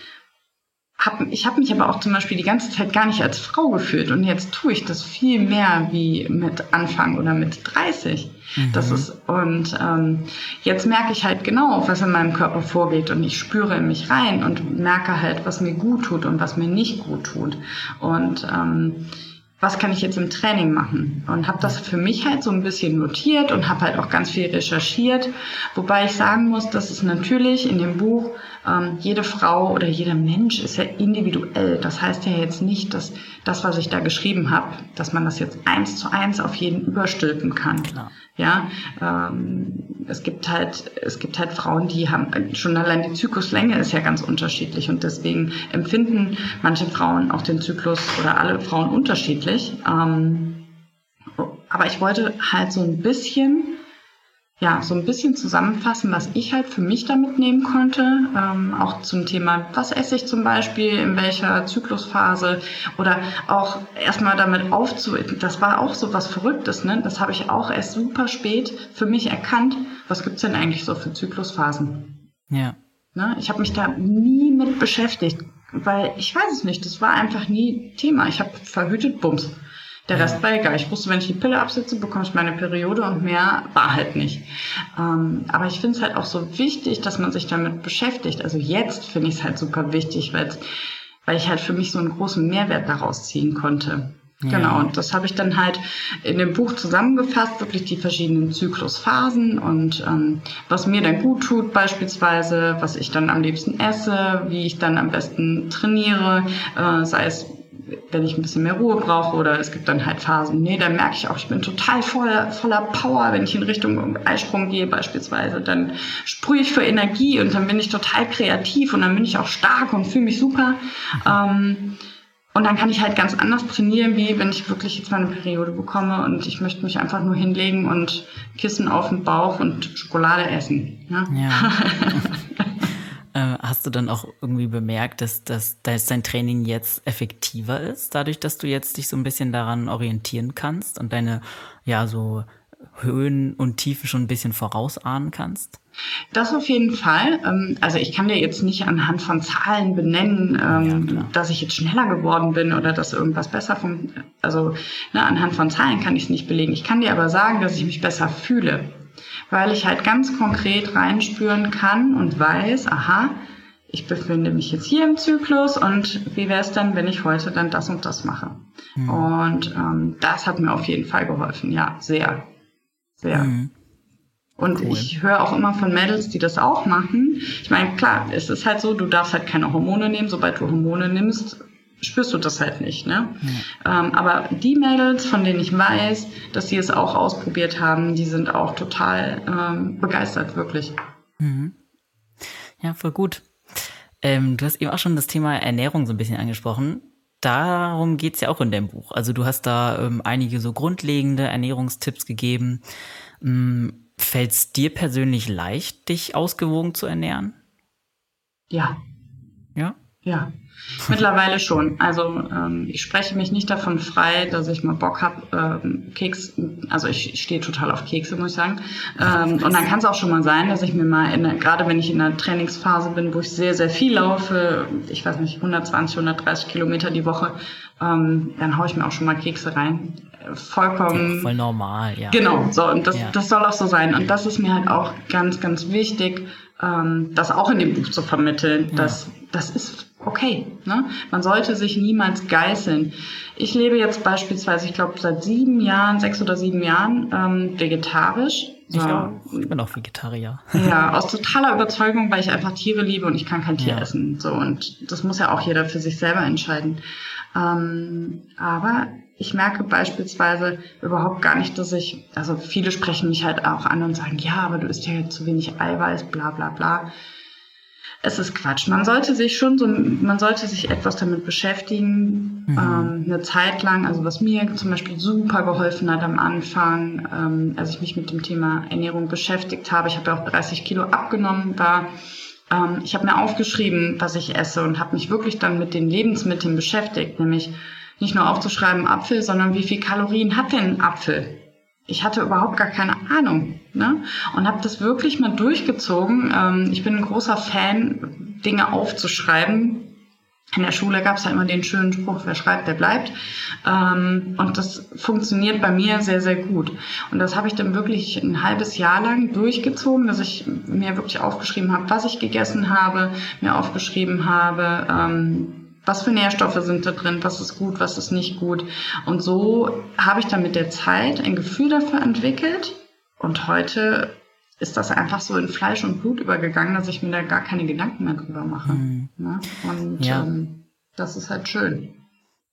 hab, ich habe mich aber auch zum Beispiel die ganze Zeit gar nicht als Frau gefühlt und jetzt tue ich das viel mehr wie mit Anfang oder mit 30. Mhm. Das ist und ähm, jetzt merke ich halt genau, was in meinem Körper vorgeht und ich spüre in mich rein und merke halt, was mir gut tut und was mir nicht gut tut und ähm, was kann ich jetzt im Training machen? Und habe das für mich halt so ein bisschen notiert und habe halt auch ganz viel recherchiert. Wobei ich sagen muss, dass es natürlich in dem Buch ähm, jede Frau oder jeder Mensch ist ja individuell. Das heißt ja jetzt nicht, dass das, was ich da geschrieben habe, dass man das jetzt eins zu eins auf jeden überstülpen kann. Klar. Ja, ähm, es gibt halt, es gibt halt Frauen, die haben schon allein die Zykluslänge ist ja ganz unterschiedlich und deswegen empfinden manche Frauen auch den Zyklus oder alle Frauen unterschiedlich. Ähm, aber ich wollte halt so ein bisschen ja, so ein bisschen zusammenfassen, was ich halt für mich da mitnehmen konnte. Ähm, auch zum Thema, was esse ich zum Beispiel, in welcher Zyklusphase oder auch erstmal damit aufzu... Das war auch so was Verrücktes, ne? Das habe ich auch erst super spät für mich erkannt. Was gibt's denn eigentlich so für Zyklusphasen? Ja. Ne? Ich habe mich da nie mit beschäftigt, weil ich weiß es nicht. Das war einfach nie Thema. Ich habe verhütet, Bums. Der Rest war egal. Ich wusste, wenn ich die Pille absetze, bekomme ich meine Periode und mehr war halt nicht. Ähm, aber ich finde es halt auch so wichtig, dass man sich damit beschäftigt. Also jetzt finde ich es halt super wichtig, weil ich halt für mich so einen großen Mehrwert daraus ziehen konnte. Ja. Genau, und das habe ich dann halt in dem Buch zusammengefasst, wirklich die verschiedenen Zyklusphasen und ähm, was mir dann gut tut beispielsweise, was ich dann am liebsten esse, wie ich dann am besten trainiere, äh, sei es wenn ich ein bisschen mehr Ruhe brauche oder es gibt dann halt Phasen, nee, dann merke ich auch, ich bin total voller, voller Power, wenn ich in Richtung Eisprung gehe beispielsweise, dann sprühe ich für Energie und dann bin ich total kreativ und dann bin ich auch stark und fühle mich super. Ähm, und dann kann ich halt ganz anders trainieren, wie wenn ich wirklich jetzt mal eine Periode bekomme und ich möchte mich einfach nur hinlegen und Kissen auf den Bauch und Schokolade essen. Ja. ja. Äh, hast du dann auch irgendwie bemerkt, dass, dass, dass dein Training jetzt effektiver ist, dadurch, dass du jetzt dich so ein bisschen daran orientieren kannst und deine, ja, so Höhen und Tiefen schon ein bisschen vorausahnen kannst? Das auf jeden Fall. Ähm, also ich kann dir jetzt nicht anhand von Zahlen benennen, ähm, ja, dass ich jetzt schneller geworden bin oder dass irgendwas besser funktioniert. Also ne, anhand von Zahlen kann ich es nicht belegen. Ich kann dir aber sagen, dass ich mich besser fühle weil ich halt ganz konkret reinspüren kann und weiß, aha, ich befinde mich jetzt hier im Zyklus und wie wäre es dann, wenn ich heute dann das und das mache? Mhm. Und ähm, das hat mir auf jeden Fall geholfen, ja, sehr, sehr. Mhm. Und cool. ich höre auch immer von Mädels, die das auch machen. Ich meine, klar, es ist halt so, du darfst halt keine Hormone nehmen. Sobald du Hormone nimmst, spürst du das halt nicht. Ne? Ja. Ähm, aber die Mädels, von denen ich weiß, dass sie es auch ausprobiert haben, die sind auch total ähm, begeistert, wirklich. Mhm. Ja, voll gut. Ähm, du hast eben auch schon das Thema Ernährung so ein bisschen angesprochen. Darum geht's ja auch in deinem Buch. Also du hast da ähm, einige so grundlegende Ernährungstipps gegeben. Ähm, Fällt es dir persönlich leicht, dich ausgewogen zu ernähren? Ja. Ja? Ja, mittlerweile schon. Also ähm, ich spreche mich nicht davon frei, dass ich mal Bock habe, ähm, Keks, also ich stehe total auf Kekse, muss ich sagen. Ähm, und dann kann es auch schon mal sein, dass ich mir mal, in, gerade wenn ich in einer Trainingsphase bin, wo ich sehr, sehr viel laufe, ich weiß nicht, 120, 130 Kilometer die Woche, ähm, dann haue ich mir auch schon mal Kekse rein. Vollkommen. Voll normal, ja. Genau, so, und das, ja. das soll auch so sein. Und das ist mir halt auch ganz, ganz wichtig, ähm, das auch in dem Buch zu vermitteln, ja. dass das ist okay. Ne? Man sollte sich niemals geißeln. Ich lebe jetzt beispielsweise, ich glaube, seit sieben Jahren, sechs oder sieben Jahren ähm, vegetarisch. Ich, auch. ich bin auch Vegetarier. Ja, aus totaler Überzeugung, weil ich einfach Tiere liebe und ich kann kein Tier ja. essen. So und das muss ja auch jeder für sich selber entscheiden. Ähm, aber ich merke beispielsweise überhaupt gar nicht, dass ich, also viele sprechen mich halt auch an und sagen, ja, aber du isst ja zu wenig Eiweiß, bla bla bla es ist Quatsch. Man sollte sich schon so, man sollte sich etwas damit beschäftigen, mhm. ähm, eine Zeit lang. Also was mir zum Beispiel super geholfen hat am Anfang, ähm, als ich mich mit dem Thema Ernährung beschäftigt habe. Ich habe ja auch 30 Kilo abgenommen, war ähm, ich habe mir aufgeschrieben, was ich esse und habe mich wirklich dann mit den Lebensmitteln beschäftigt, nämlich nicht nur aufzuschreiben Apfel, sondern wie viel Kalorien hat denn ein Apfel? Ich hatte überhaupt gar keine Ahnung ne? und habe das wirklich mal durchgezogen. Ähm, ich bin ein großer Fan, Dinge aufzuschreiben. In der Schule gab es ja immer den schönen Spruch, wer schreibt, der bleibt. Ähm, und das funktioniert bei mir sehr, sehr gut. Und das habe ich dann wirklich ein halbes Jahr lang durchgezogen, dass ich mir wirklich aufgeschrieben habe, was ich gegessen habe, mir aufgeschrieben habe, ähm, was für Nährstoffe sind da drin, was ist gut, was ist nicht gut. Und so habe ich dann mit der Zeit ein Gefühl dafür entwickelt. Und heute ist das einfach so in Fleisch und Blut übergegangen, dass ich mir da gar keine Gedanken mehr drüber mache. Mhm. Ne? Und ja. ähm, das ist halt schön.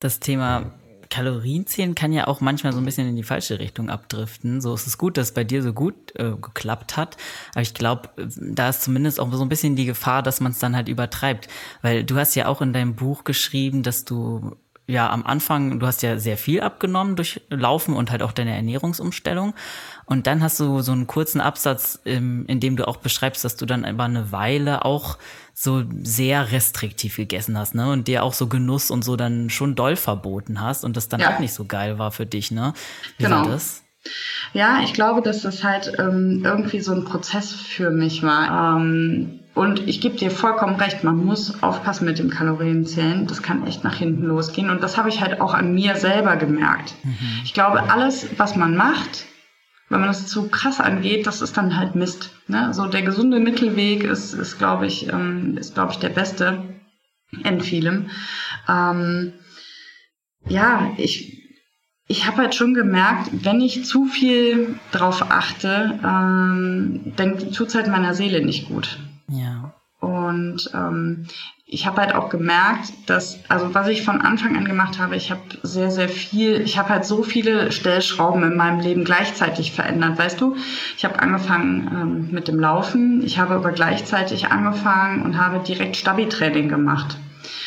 Das Thema Kalorienzählen kann ja auch manchmal so ein bisschen in die falsche Richtung abdriften. So ist es gut, dass es bei dir so gut äh, geklappt hat. Aber ich glaube, da ist zumindest auch so ein bisschen die Gefahr, dass man es dann halt übertreibt. Weil du hast ja auch in deinem Buch geschrieben, dass du ja am Anfang, du hast ja sehr viel abgenommen durch Laufen und halt auch deine Ernährungsumstellung. Und dann hast du so einen kurzen Absatz, in dem du auch beschreibst, dass du dann über eine Weile auch so sehr restriktiv gegessen hast, ne? Und dir auch so Genuss und so dann schon doll verboten hast und das dann ja. auch nicht so geil war für dich, ne? Wie genau. war das? Ja, ich glaube, dass das halt ähm, irgendwie so ein Prozess für mich war. Ähm, und ich gebe dir vollkommen recht, man muss aufpassen mit dem Kalorienzählen. Das kann echt nach hinten losgehen. Und das habe ich halt auch an mir selber gemerkt. Mhm. Ich glaube, alles, was man macht, wenn man das zu krass angeht, das ist dann halt Mist. Ne? So der gesunde Mittelweg ist, ist glaube ich, ähm, ist glaube ich der beste in vielem. Ähm, ja, ich ich habe halt schon gemerkt, wenn ich zu viel drauf achte, ähm, dann tut's halt meiner Seele nicht gut. Ja. Und ähm, ich habe halt auch gemerkt, dass, also was ich von Anfang an gemacht habe, ich habe sehr, sehr viel, ich habe halt so viele Stellschrauben in meinem Leben gleichzeitig verändert, weißt du? Ich habe angefangen ähm, mit dem Laufen, ich habe aber gleichzeitig angefangen und habe direkt Stabi-Training gemacht.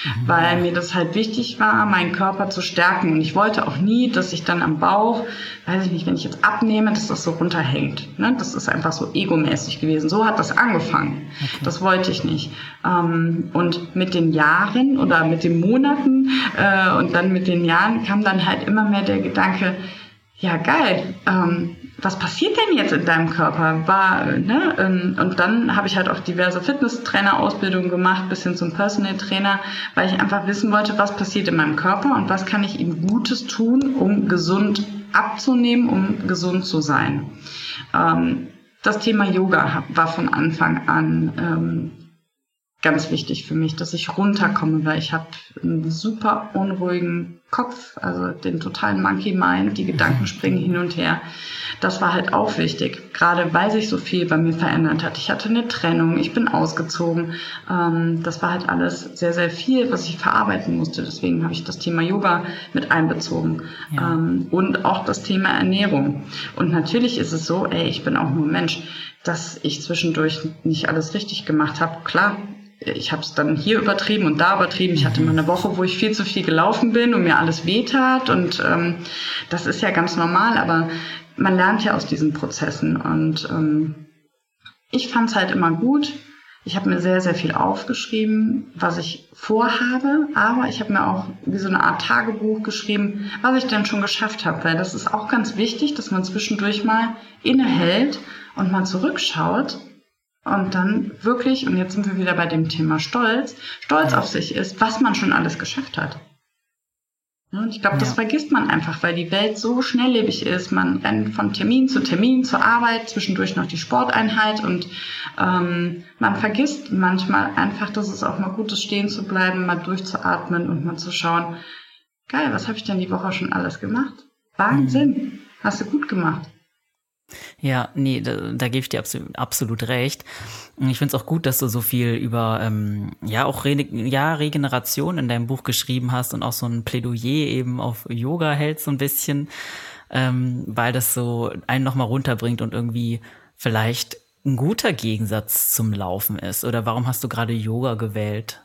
Mhm. Weil mir das halt wichtig war, meinen Körper zu stärken. Und ich wollte auch nie, dass ich dann am Bauch, weiß ich nicht, wenn ich jetzt abnehme, dass das so runterhängt. Ne? Das ist einfach so egomäßig gewesen. So hat das angefangen. Okay. Das wollte ich nicht. Ähm, und mit den Jahren oder mit den Monaten äh, und dann mit den Jahren kam dann halt immer mehr der Gedanke, ja geil, ähm, was passiert denn jetzt in deinem Körper? War, ne? Ähm, und dann habe ich halt auch diverse Fitnesstrainer-Ausbildungen gemacht, bis hin zum Personal Trainer, weil ich einfach wissen wollte, was passiert in meinem Körper und was kann ich ihm Gutes tun, um gesund abzunehmen, um gesund zu sein. Ähm, das Thema Yoga war von Anfang an ähm, ganz wichtig für mich, dass ich runterkomme, weil ich habe einen super unruhigen Kopf, also den totalen Monkey Mind, die Gedanken springen hin und her. Das war halt auch wichtig, gerade weil sich so viel bei mir verändert hat. Ich hatte eine Trennung, ich bin ausgezogen. Ähm, das war halt alles sehr, sehr viel, was ich verarbeiten musste. Deswegen habe ich das Thema Yoga mit einbezogen ja. Ähm, und auch das Thema Ernährung. Und natürlich ist es so, ey, ich bin auch nur Mensch, dass ich zwischendurch nicht alles richtig gemacht habe. Klar, ich habe es dann hier übertrieben und da übertrieben. Ich hatte mal eine Woche, wo ich viel zu viel gelaufen bin und mir alles wehtat. Und ähm, das ist ja ganz normal, aber man lernt ja aus diesen Prozessen. Und ähm, ich fand es halt immer gut. Ich habe mir sehr, sehr viel aufgeschrieben, was ich vorhabe, aber ich habe mir auch wie so eine Art Tagebuch geschrieben, was ich denn schon geschafft habe, weil das ist auch ganz wichtig, dass man zwischendurch mal innehält und mal zurückschaut und dann wirklich, und jetzt sind wir wieder bei dem Thema Stolz, stolz auf sich ist, was man schon alles geschafft hat. Und ich glaube, das ja. vergisst man einfach, weil die Welt so schnelllebig ist. Man rennt von Termin zu Termin zur Arbeit, zwischendurch noch die Sporteinheit und ähm, man vergisst manchmal einfach, dass es auch mal gut ist, stehen zu bleiben, mal durchzuatmen und mal zu schauen, geil, was habe ich denn die Woche schon alles gemacht? Wahnsinn, mhm. hast du gut gemacht. Ja, nee, da, da gebe ich dir absolut, absolut recht. Ich finde es auch gut, dass du so viel über ähm, ja auch Re ja, Regeneration in deinem Buch geschrieben hast und auch so ein Plädoyer eben auf Yoga hältst so ein bisschen, ähm, weil das so einen nochmal runterbringt und irgendwie vielleicht ein guter Gegensatz zum Laufen ist. Oder warum hast du gerade Yoga gewählt?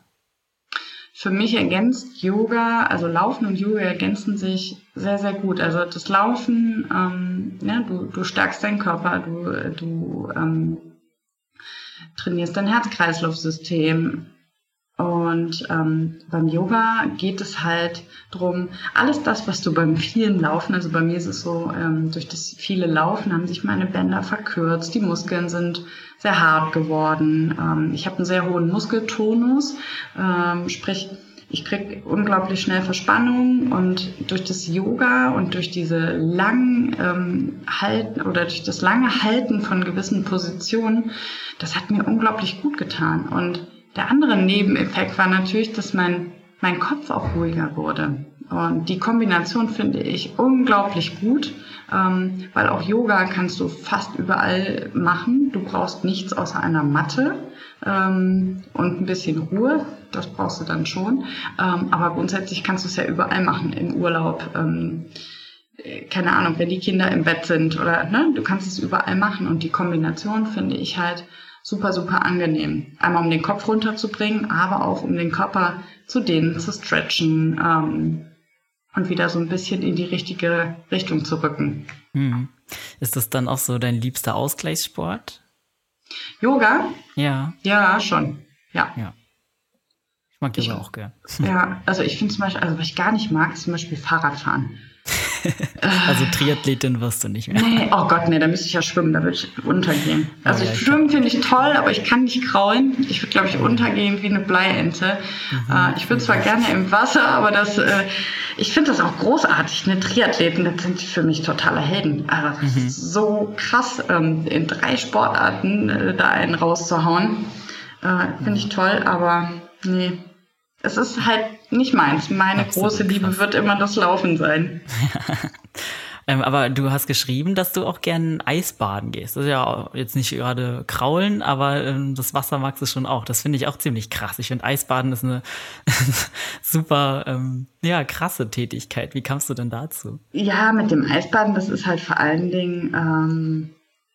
Für mich ergänzt Yoga, also Laufen und Yoga ergänzen sich sehr, sehr gut. Also das Laufen, ähm, ja, du, du stärkst deinen Körper, du, du ähm, trainierst dein Herz-Kreislauf-System. Und ähm, beim Yoga geht es halt drum, alles das, was du beim vielen Laufen, also bei mir ist es so, ähm, durch das viele Laufen haben sich meine Bänder verkürzt, die Muskeln sind sehr hart geworden. Ähm, ich habe einen sehr hohen Muskeltonus, ähm, sprich, ich krieg unglaublich schnell Verspannung und durch das Yoga und durch diese langen ähm, Halten oder durch das lange Halten von gewissen Positionen, das hat mir unglaublich gut getan. Und der andere Nebeneffekt war natürlich, dass mein, mein Kopf auch ruhiger wurde. Und die Kombination finde ich unglaublich gut, ähm, weil auch Yoga kannst du fast überall machen. Du brauchst nichts außer einer Matte ähm, und ein bisschen Ruhe. Das brauchst du dann schon. Ähm, aber grundsätzlich kannst du es ja überall machen, im Urlaub. Ähm, keine Ahnung, wenn die Kinder im Bett sind oder ne, du kannst es überall machen. Und die Kombination finde ich halt super, super angenehm. Einmal um den Kopf runterzubringen, aber auch um den Körper zu dehnen, zu stretchen, ähm, und wieder so ein bisschen in die richtige Richtung zu rücken. Hm. Ist das dann auch so dein liebster Ausgleichssport? Yoga? Ja. Ja, schon. Ja. ja. Ich mag Yoga ich, auch gern. Ja, also ich finde zum Beispiel, also was ich gar nicht mag, ist zum Beispiel Fahrradfahren. Also Triathletin wirst du nicht mehr. Nee, oh Gott, nee, da müsste ich ja schwimmen, da würde ich untergehen. Also oh, ja, schwimmen finde ich toll, aber ich kann nicht kraulen. Ich würde, glaube ich, untergehen wie eine Bleiente. Mhm. Äh, ich würde zwar gerne im Wasser, aber das, äh, ich finde das auch großartig. Eine Triathleten, das sind für mich totale Helden. Also das mhm. ist so krass, ähm, in drei Sportarten äh, da einen rauszuhauen. Äh, finde ich toll, aber nee, es ist halt nicht meins. Meine Absolut große Liebe wird immer das Laufen sein. ähm, aber du hast geschrieben, dass du auch gern Eisbaden gehst. Das ist ja jetzt nicht gerade kraulen, aber ähm, das Wasser magst du schon auch. Das finde ich auch ziemlich krass. Ich finde Eisbaden ist eine super, ähm, ja, krasse Tätigkeit. Wie kamst du denn dazu? Ja, mit dem Eisbaden, das ist halt vor allen Dingen, ähm,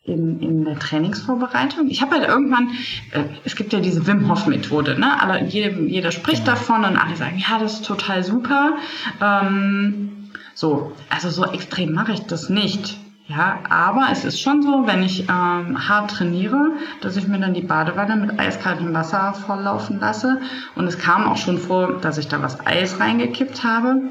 in, in der Trainingsvorbereitung. Ich habe halt irgendwann, äh, es gibt ja diese Wim Hof Methode, ne? Alle, jeder, jeder spricht genau. davon und alle sagen, ja, das ist total super. Ähm, so, also so extrem mache ich das nicht. Ja, aber es ist schon so, wenn ich ähm, hart trainiere, dass ich mir dann die Badewanne mit eiskaltem Wasser volllaufen lasse. Und es kam auch schon vor, dass ich da was Eis reingekippt habe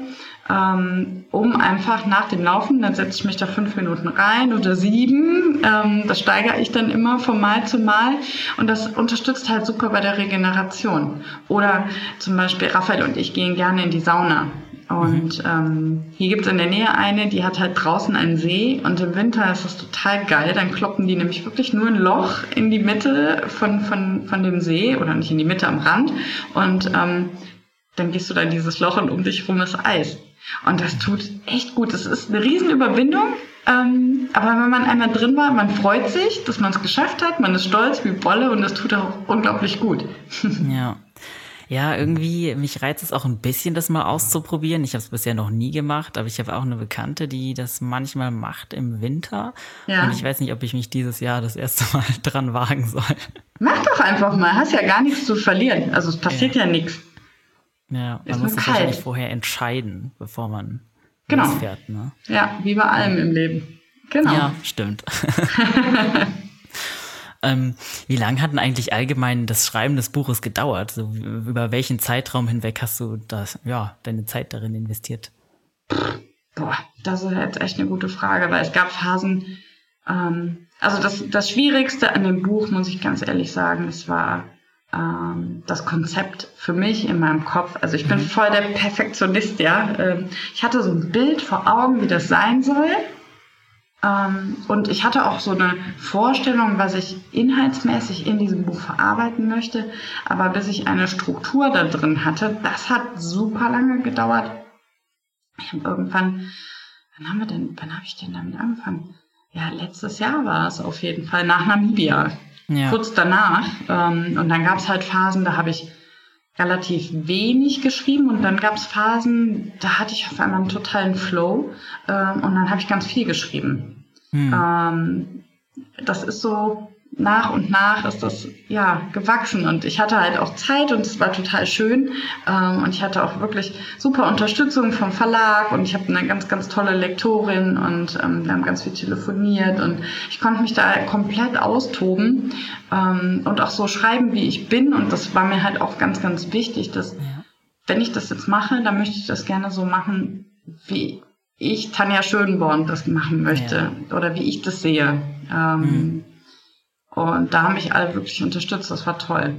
ähm, um einfach nach dem Laufen, dann setze ich mich da fünf Minuten rein oder sieben. Ähm, das steigere ich dann immer von Mal zu Mal und das unterstützt halt super bei der Regeneration. Oder zum Beispiel Raphael und ich gehen gerne in die Sauna. Und mhm. ähm, hier gibt es in der Nähe eine, die hat halt draußen einen See und im Winter ist das total geil. Dann kloppen die nämlich wirklich nur ein Loch in die Mitte von, von, von dem See oder nicht in die Mitte am Rand und ähm, dann gehst du da in dieses Loch und um dich rum ist Eis. Und das tut echt gut. Das ist eine Riesenüberwindung. Ähm, aber wenn man einmal drin war, man freut sich, dass man es geschafft hat, man ist stolz wie Bolle und das tut auch unglaublich gut. Ja. Ja, irgendwie, mich reizt es auch ein bisschen, das mal auszuprobieren. Ich habe es bisher noch nie gemacht, aber ich habe auch eine Bekannte, die das manchmal macht im Winter. Ja. Und ich weiß nicht, ob ich mich dieses Jahr das erste Mal dran wagen soll. Mach doch einfach mal, hast ja gar nichts zu verlieren. Also es passiert ja, ja nichts. Ja, man muss sich wahrscheinlich vorher entscheiden, bevor man genau. fährt. Ne? Ja, wie bei allem im Leben. Genau. Ja, stimmt. ähm, wie lange hat denn eigentlich allgemein das Schreiben des Buches gedauert? So, über welchen Zeitraum hinweg hast du das, ja, deine Zeit darin investiert? Boah, das ist jetzt echt eine gute Frage, weil es gab Phasen, ähm, also das, das Schwierigste an dem Buch, muss ich ganz ehrlich sagen, es war ähm, das Konzept für mich in meinem Kopf. Also ich bin mhm. voll der Perfektionist, ja. Ähm, ich hatte so ein Bild vor Augen, wie das sein soll. Ähm, und ich hatte auch so eine Vorstellung, was ich inhaltsmäßig in diesem Buch verarbeiten möchte. Aber bis ich eine Struktur da drin hatte, das hat super lange gedauert. Ich habe irgendwann, wann haben wir denn, wann habe ich denn damit angefangen? Ja, letztes Jahr war es auf jeden Fall nach Namibia ja. kurz danach. Ähm, und dann gab es halt Phasen, da habe ich relativ wenig geschrieben und dann gab es Phasen, da hatte ich auf einmal einen totalen Flow ähm, und dann habe ich ganz viel geschrieben. Hm. Ähm, das ist so, nach und nach ist das ja gewachsen. Und ich hatte halt auch Zeit und es war total schön. Ähm, und ich hatte auch wirklich super Unterstützung vom Verlag und ich habe eine ganz ganz tolle Lektorin und ähm, wir haben ganz viel telefoniert und ich konnte mich da komplett austoben ähm, und auch so schreiben wie ich bin. Und das war mir halt auch ganz ganz wichtig dass ja. wenn ich das jetzt mache dann möchte ich das gerne so machen wie ich Tanja Schönborn das machen möchte ja. oder wie ich das sehe. Ähm, mhm und da haben mich alle wirklich unterstützt. Das war toll.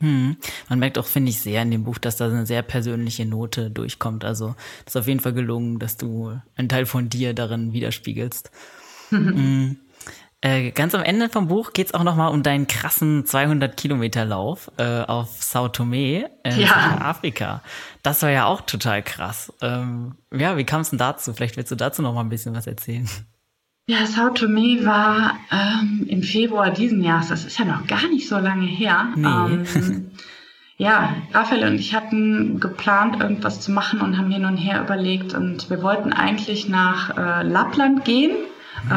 Hm. Man merkt auch, finde ich, sehr in dem Buch, dass da eine sehr persönliche Note durchkommt. Also es ist auf jeden Fall gelungen, dass du einen Teil von dir darin widerspiegelst. hm. äh, ganz am Ende vom Buch geht es auch nochmal um deinen krassen 200 Kilometer Lauf äh, auf Sao Tome in ja. Afrika. Das war ja auch total krass. Ähm, ja, wie kam es denn dazu? Vielleicht willst du dazu noch mal ein bisschen was erzählen. Ja, Sao Tome war ähm, im Februar diesen Jahres, das ist ja noch gar nicht so lange her. Nee. Ähm, ja, Raphael und ich hatten geplant, irgendwas zu machen und haben hin und her überlegt und wir wollten eigentlich nach äh, Lappland gehen mhm.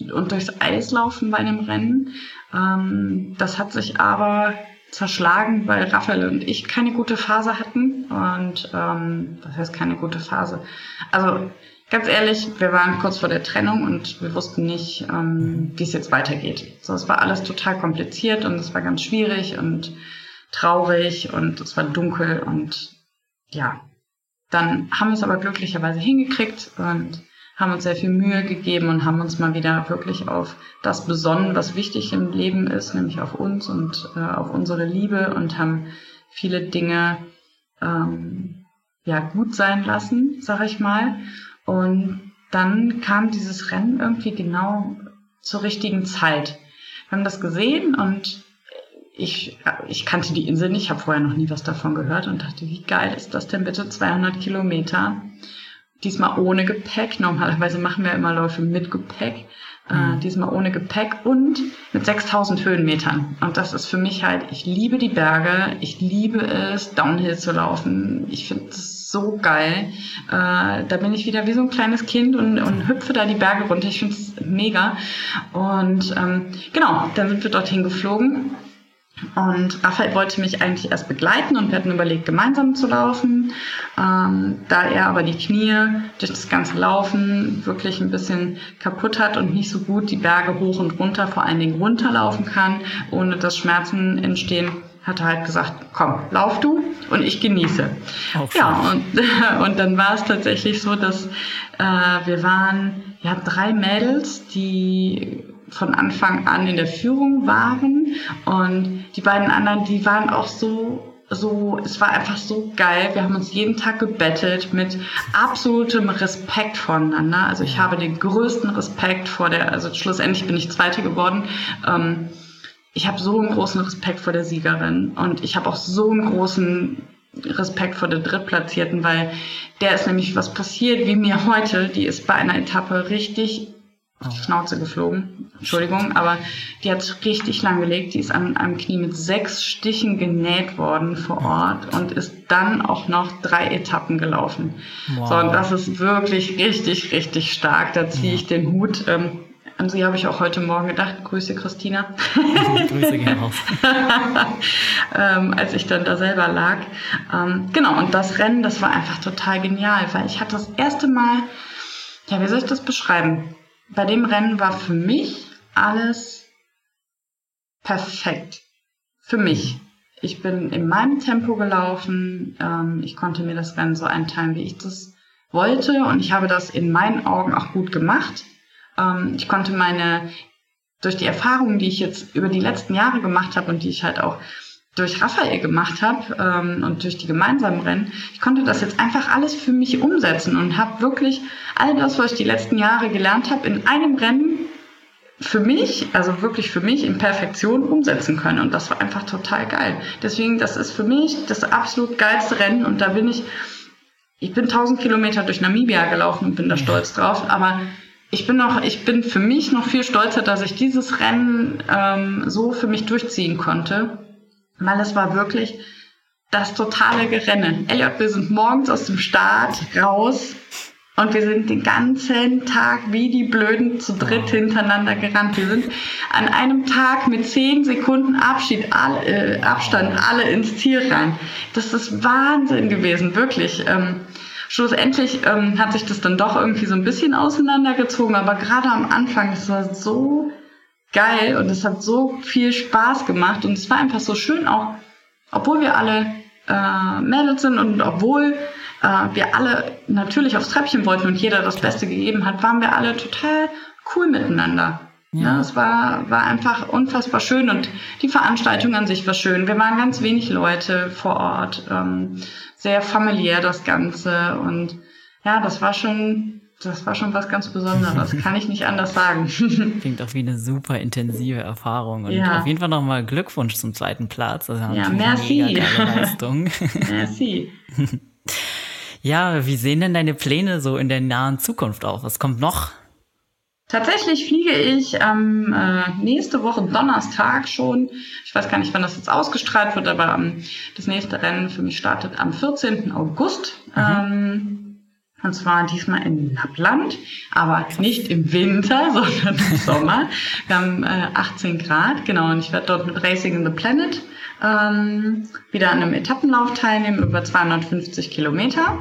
ähm, und durchs Eis laufen bei einem Rennen. Ähm, das hat sich aber zerschlagen, weil Raphael und ich keine gute Phase hatten und ähm, das heißt keine gute Phase. Also Ganz ehrlich, wir waren kurz vor der Trennung und wir wussten nicht, ähm, wie es jetzt weitergeht. So, es war alles total kompliziert und es war ganz schwierig und traurig und es war dunkel und ja. Dann haben wir es aber glücklicherweise hingekriegt und haben uns sehr viel Mühe gegeben und haben uns mal wieder wirklich auf das besonnen, was wichtig im Leben ist, nämlich auf uns und äh, auf unsere Liebe und haben viele Dinge ähm, ja gut sein lassen, sag ich mal. Und dann kam dieses Rennen irgendwie genau zur richtigen Zeit. Wir haben das gesehen und ich, ich kannte die Insel nicht, habe vorher noch nie was davon gehört und dachte, wie geil ist das denn bitte? 200 Kilometer. Diesmal ohne Gepäck. Normalerweise machen wir immer Läufe mit Gepäck. Äh, mhm. diesmal ohne Gepäck und mit 6000 Höhenmetern. Und das ist für mich halt, ich liebe die Berge, ich liebe es, Downhill zu laufen. Ich finde das so geil. Äh, da bin ich wieder wie so ein kleines Kind und, und hüpfe da die Berge runter. Ich finde es mega. Und ähm, genau, dann sind wir dorthin geflogen. Und Raphael wollte mich eigentlich erst begleiten und wir hatten überlegt, gemeinsam zu laufen. Ähm, da er aber die Knie durch das ganze Laufen wirklich ein bisschen kaputt hat und nicht so gut die Berge hoch und runter, vor allen Dingen runterlaufen kann, ohne dass Schmerzen entstehen, hat er halt gesagt, komm, lauf du und ich genieße. Auch ja, und, und dann war es tatsächlich so, dass äh, wir waren ja drei Mädels, die von Anfang an in der Führung waren und die beiden anderen, die waren auch so so, es war einfach so geil. Wir haben uns jeden Tag gebettelt mit absolutem Respekt voneinander. Also ich habe den größten Respekt vor der, also schlussendlich bin ich Zweite geworden. Ähm, ich habe so einen großen Respekt vor der Siegerin und ich habe auch so einen großen Respekt vor der Drittplatzierten, weil der ist nämlich was passiert, wie mir heute, die ist bei einer Etappe richtig oh. Schnauze geflogen. Entschuldigung, aber die hat richtig lang gelegt. Die ist an einem Knie mit sechs Stichen genäht worden vor Ort und ist dann auch noch drei Etappen gelaufen. Wow. So, und das ist wirklich richtig, richtig stark. Da ziehe ich den Hut. Ähm, an sie habe ich auch heute Morgen gedacht. Grüße, Christina. Grüße gerne auf. ähm, als ich dann da selber lag. Ähm, genau, und das Rennen, das war einfach total genial, weil ich hatte das erste Mal, ja, wie soll ich das beschreiben? Bei dem Rennen war für mich alles perfekt. Für mich. Ich bin in meinem Tempo gelaufen. Ähm, ich konnte mir das Rennen so einteilen, wie ich das wollte. Und ich habe das in meinen Augen auch gut gemacht. Ähm, ich konnte meine, durch die Erfahrungen, die ich jetzt über die letzten Jahre gemacht habe und die ich halt auch durch Raphael gemacht habe ähm, und durch die gemeinsamen Rennen, ich konnte das jetzt einfach alles für mich umsetzen und habe wirklich all das, was ich die letzten Jahre gelernt habe, in einem Rennen für mich, also wirklich für mich in Perfektion umsetzen können. Und das war einfach total geil. Deswegen, das ist für mich das absolut geilste Rennen und da bin ich, ich bin 1000 Kilometer durch Namibia gelaufen und bin da stolz drauf, aber ich bin noch, ich bin für mich noch viel stolzer, dass ich dieses Rennen ähm, so für mich durchziehen konnte, weil es war wirklich das totale Gerenne. Elliot, wir sind morgens aus dem Start raus und wir sind den ganzen Tag wie die Blöden zu dritt hintereinander gerannt. Wir sind an einem Tag mit zehn Sekunden Abschied, alle, äh, Abstand alle ins Ziel rein. Das ist Wahnsinn gewesen, wirklich. Ähm, schlussendlich ähm, hat sich das dann doch irgendwie so ein bisschen auseinandergezogen, aber gerade am Anfang, das war so geil und es hat so viel Spaß gemacht und es war einfach so schön auch, obwohl wir alle äh, Mädels sind und obwohl äh, wir alle natürlich aufs Treppchen wollten und jeder das Beste gegeben hat, waren wir alle total cool miteinander. Ja. ja, es war, war einfach unfassbar schön und die Veranstaltung an sich war schön. Wir waren ganz wenig Leute vor Ort, ähm, sehr familiär das Ganze und ja, das war schon, das war schon was ganz Besonderes, kann ich nicht anders sagen. Klingt auch wie eine super intensive Erfahrung und ja. auf jeden Fall nochmal Glückwunsch zum zweiten Platz. Ist ja, merci. Leistung. merci. Ja, wie sehen denn deine Pläne so in der nahen Zukunft aus? Was kommt noch? Tatsächlich fliege ich ähm, äh, nächste Woche Donnerstag schon. Ich weiß gar nicht, wann das jetzt ausgestrahlt wird, aber ähm, das nächste Rennen für mich startet am 14. August. Mhm. Ähm, und zwar diesmal in Lappland, aber nicht im Winter, sondern im Sommer. Wir haben äh, 18 Grad, genau, und ich werde dort mit Racing in the Planet ähm, wieder an einem Etappenlauf teilnehmen über 250 Kilometer.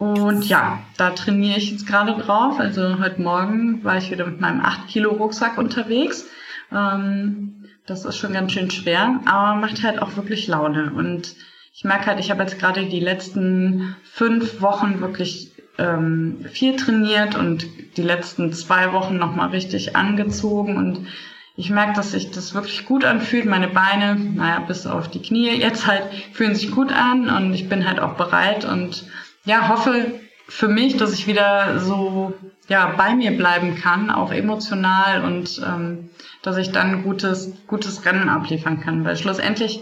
Und ja, da trainiere ich jetzt gerade drauf. Also heute Morgen war ich wieder mit meinem 8 Kilo Rucksack unterwegs. Ähm, das ist schon ganz schön schwer, aber macht halt auch wirklich Laune. Und ich merke halt, ich habe jetzt gerade die letzten fünf Wochen wirklich ähm, viel trainiert und die letzten zwei Wochen nochmal richtig angezogen und ich merke, dass sich das wirklich gut anfühlt. Meine Beine, naja, bis auf die Knie jetzt halt fühlen sich gut an und ich bin halt auch bereit und ja, hoffe für mich, dass ich wieder so ja, bei mir bleiben kann, auch emotional und ähm, dass ich dann gutes, gutes Rennen abliefern kann. Weil schlussendlich,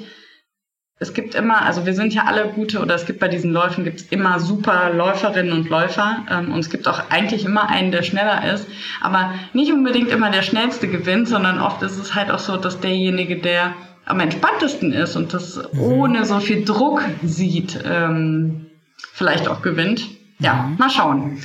es gibt immer, also wir sind ja alle gute, oder es gibt bei diesen Läufen gibt es immer super Läuferinnen und Läufer ähm, und es gibt auch eigentlich immer einen, der schneller ist, aber nicht unbedingt immer der schnellste gewinnt, sondern oft ist es halt auch so, dass derjenige, der am entspanntesten ist und das mhm. ohne so viel Druck sieht, ähm, vielleicht auch gewinnt. Ja, mhm. mal schauen.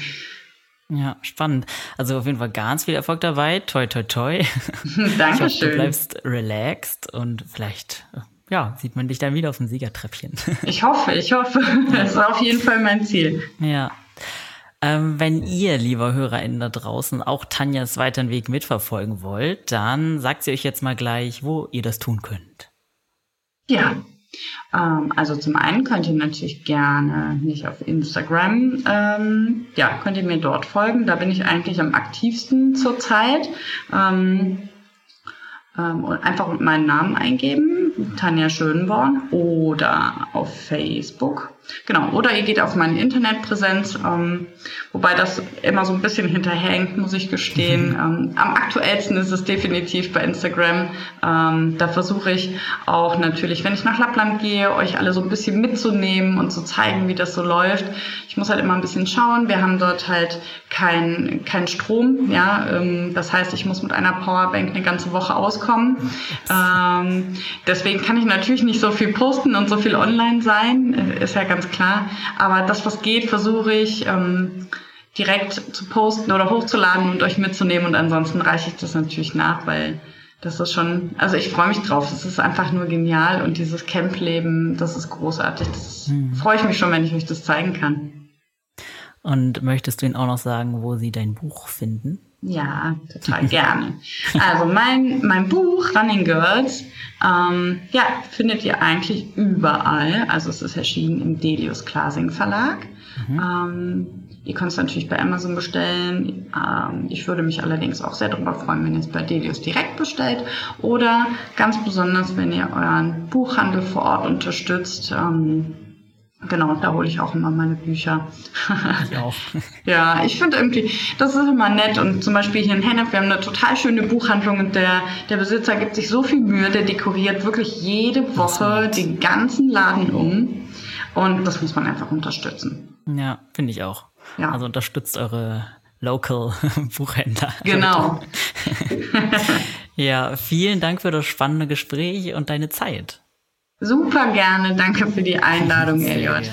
Ja, spannend. Also auf jeden Fall ganz viel Erfolg dabei. Toi, toi, toi. Dankeschön. Ich hoffe, du bleibst relaxed und vielleicht ja, sieht man dich dann wieder auf dem Siegertreppchen. Ich hoffe, ich hoffe. Das ist auf jeden Fall mein Ziel. Ja. Ähm, wenn ihr, lieber HörerInnen da draußen, auch Tanjas weiteren Weg mitverfolgen wollt, dann sagt sie euch jetzt mal gleich, wo ihr das tun könnt. Ja, also zum einen könnt ihr natürlich gerne mich auf Instagram, ähm, ja, könnt ihr mir dort folgen. Da bin ich eigentlich am aktivsten zurzeit. Ähm, ähm, einfach meinen Namen eingeben, Tanja Schönborn, oder auf Facebook Genau, oder ihr geht auf meine Internetpräsenz, ähm, wobei das immer so ein bisschen hinterhängt, muss ich gestehen. Mhm. Ähm, am aktuellsten ist es definitiv bei Instagram. Ähm, da versuche ich auch natürlich, wenn ich nach Lappland gehe, euch alle so ein bisschen mitzunehmen und zu zeigen, wie das so läuft. Ich muss halt immer ein bisschen schauen. Wir haben dort halt kein, kein Strom, ja. Ähm, das heißt, ich muss mit einer Powerbank eine ganze Woche auskommen. Ähm, deswegen kann ich natürlich nicht so viel posten und so viel online sein. Äh, ist ja ganz klar. Aber das, was geht, versuche ich ähm, direkt zu posten oder hochzuladen und euch mitzunehmen. Und ansonsten reiche ich das natürlich nach, weil das ist schon, also ich freue mich drauf. Es ist einfach nur genial und dieses Camp-Leben, das ist großartig. Das hm. freue ich mich schon, wenn ich euch das zeigen kann. Und möchtest du ihnen auch noch sagen, wo sie dein Buch finden? Ja, total gerne. Also mein, mein Buch Running Girls, ähm, ja, findet ihr eigentlich überall. Also es ist erschienen im Delius Klasing Verlag. Mhm. Ähm, ihr könnt es natürlich bei Amazon bestellen. Ähm, ich würde mich allerdings auch sehr darüber freuen, wenn ihr es bei Delius direkt bestellt. Oder ganz besonders, wenn ihr euren Buchhandel vor Ort unterstützt. Ähm, Genau, da hole ich auch immer meine Bücher. Ich auch. ja, ich finde irgendwie, das ist immer nett. Und zum Beispiel hier in Hennef, wir haben eine total schöne Buchhandlung und der, der Besitzer gibt sich so viel Mühe, der dekoriert wirklich jede Woche den ganzen Laden um. Und das muss man einfach unterstützen. Ja, finde ich auch. Ja. Also unterstützt eure Local Buchhändler. Genau. ja, vielen Dank für das spannende Gespräch und deine Zeit. Super gerne. Danke für die Einladung, Elliot.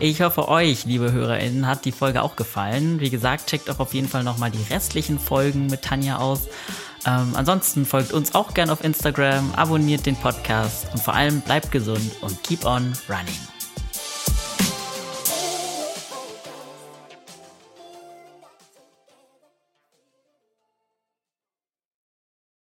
Ich hoffe, euch, liebe HörerInnen, hat die Folge auch gefallen. Wie gesagt, checkt auch auf jeden Fall nochmal die restlichen Folgen mit Tanja aus. Ähm, ansonsten folgt uns auch gerne auf Instagram, abonniert den Podcast und vor allem bleibt gesund und keep on running.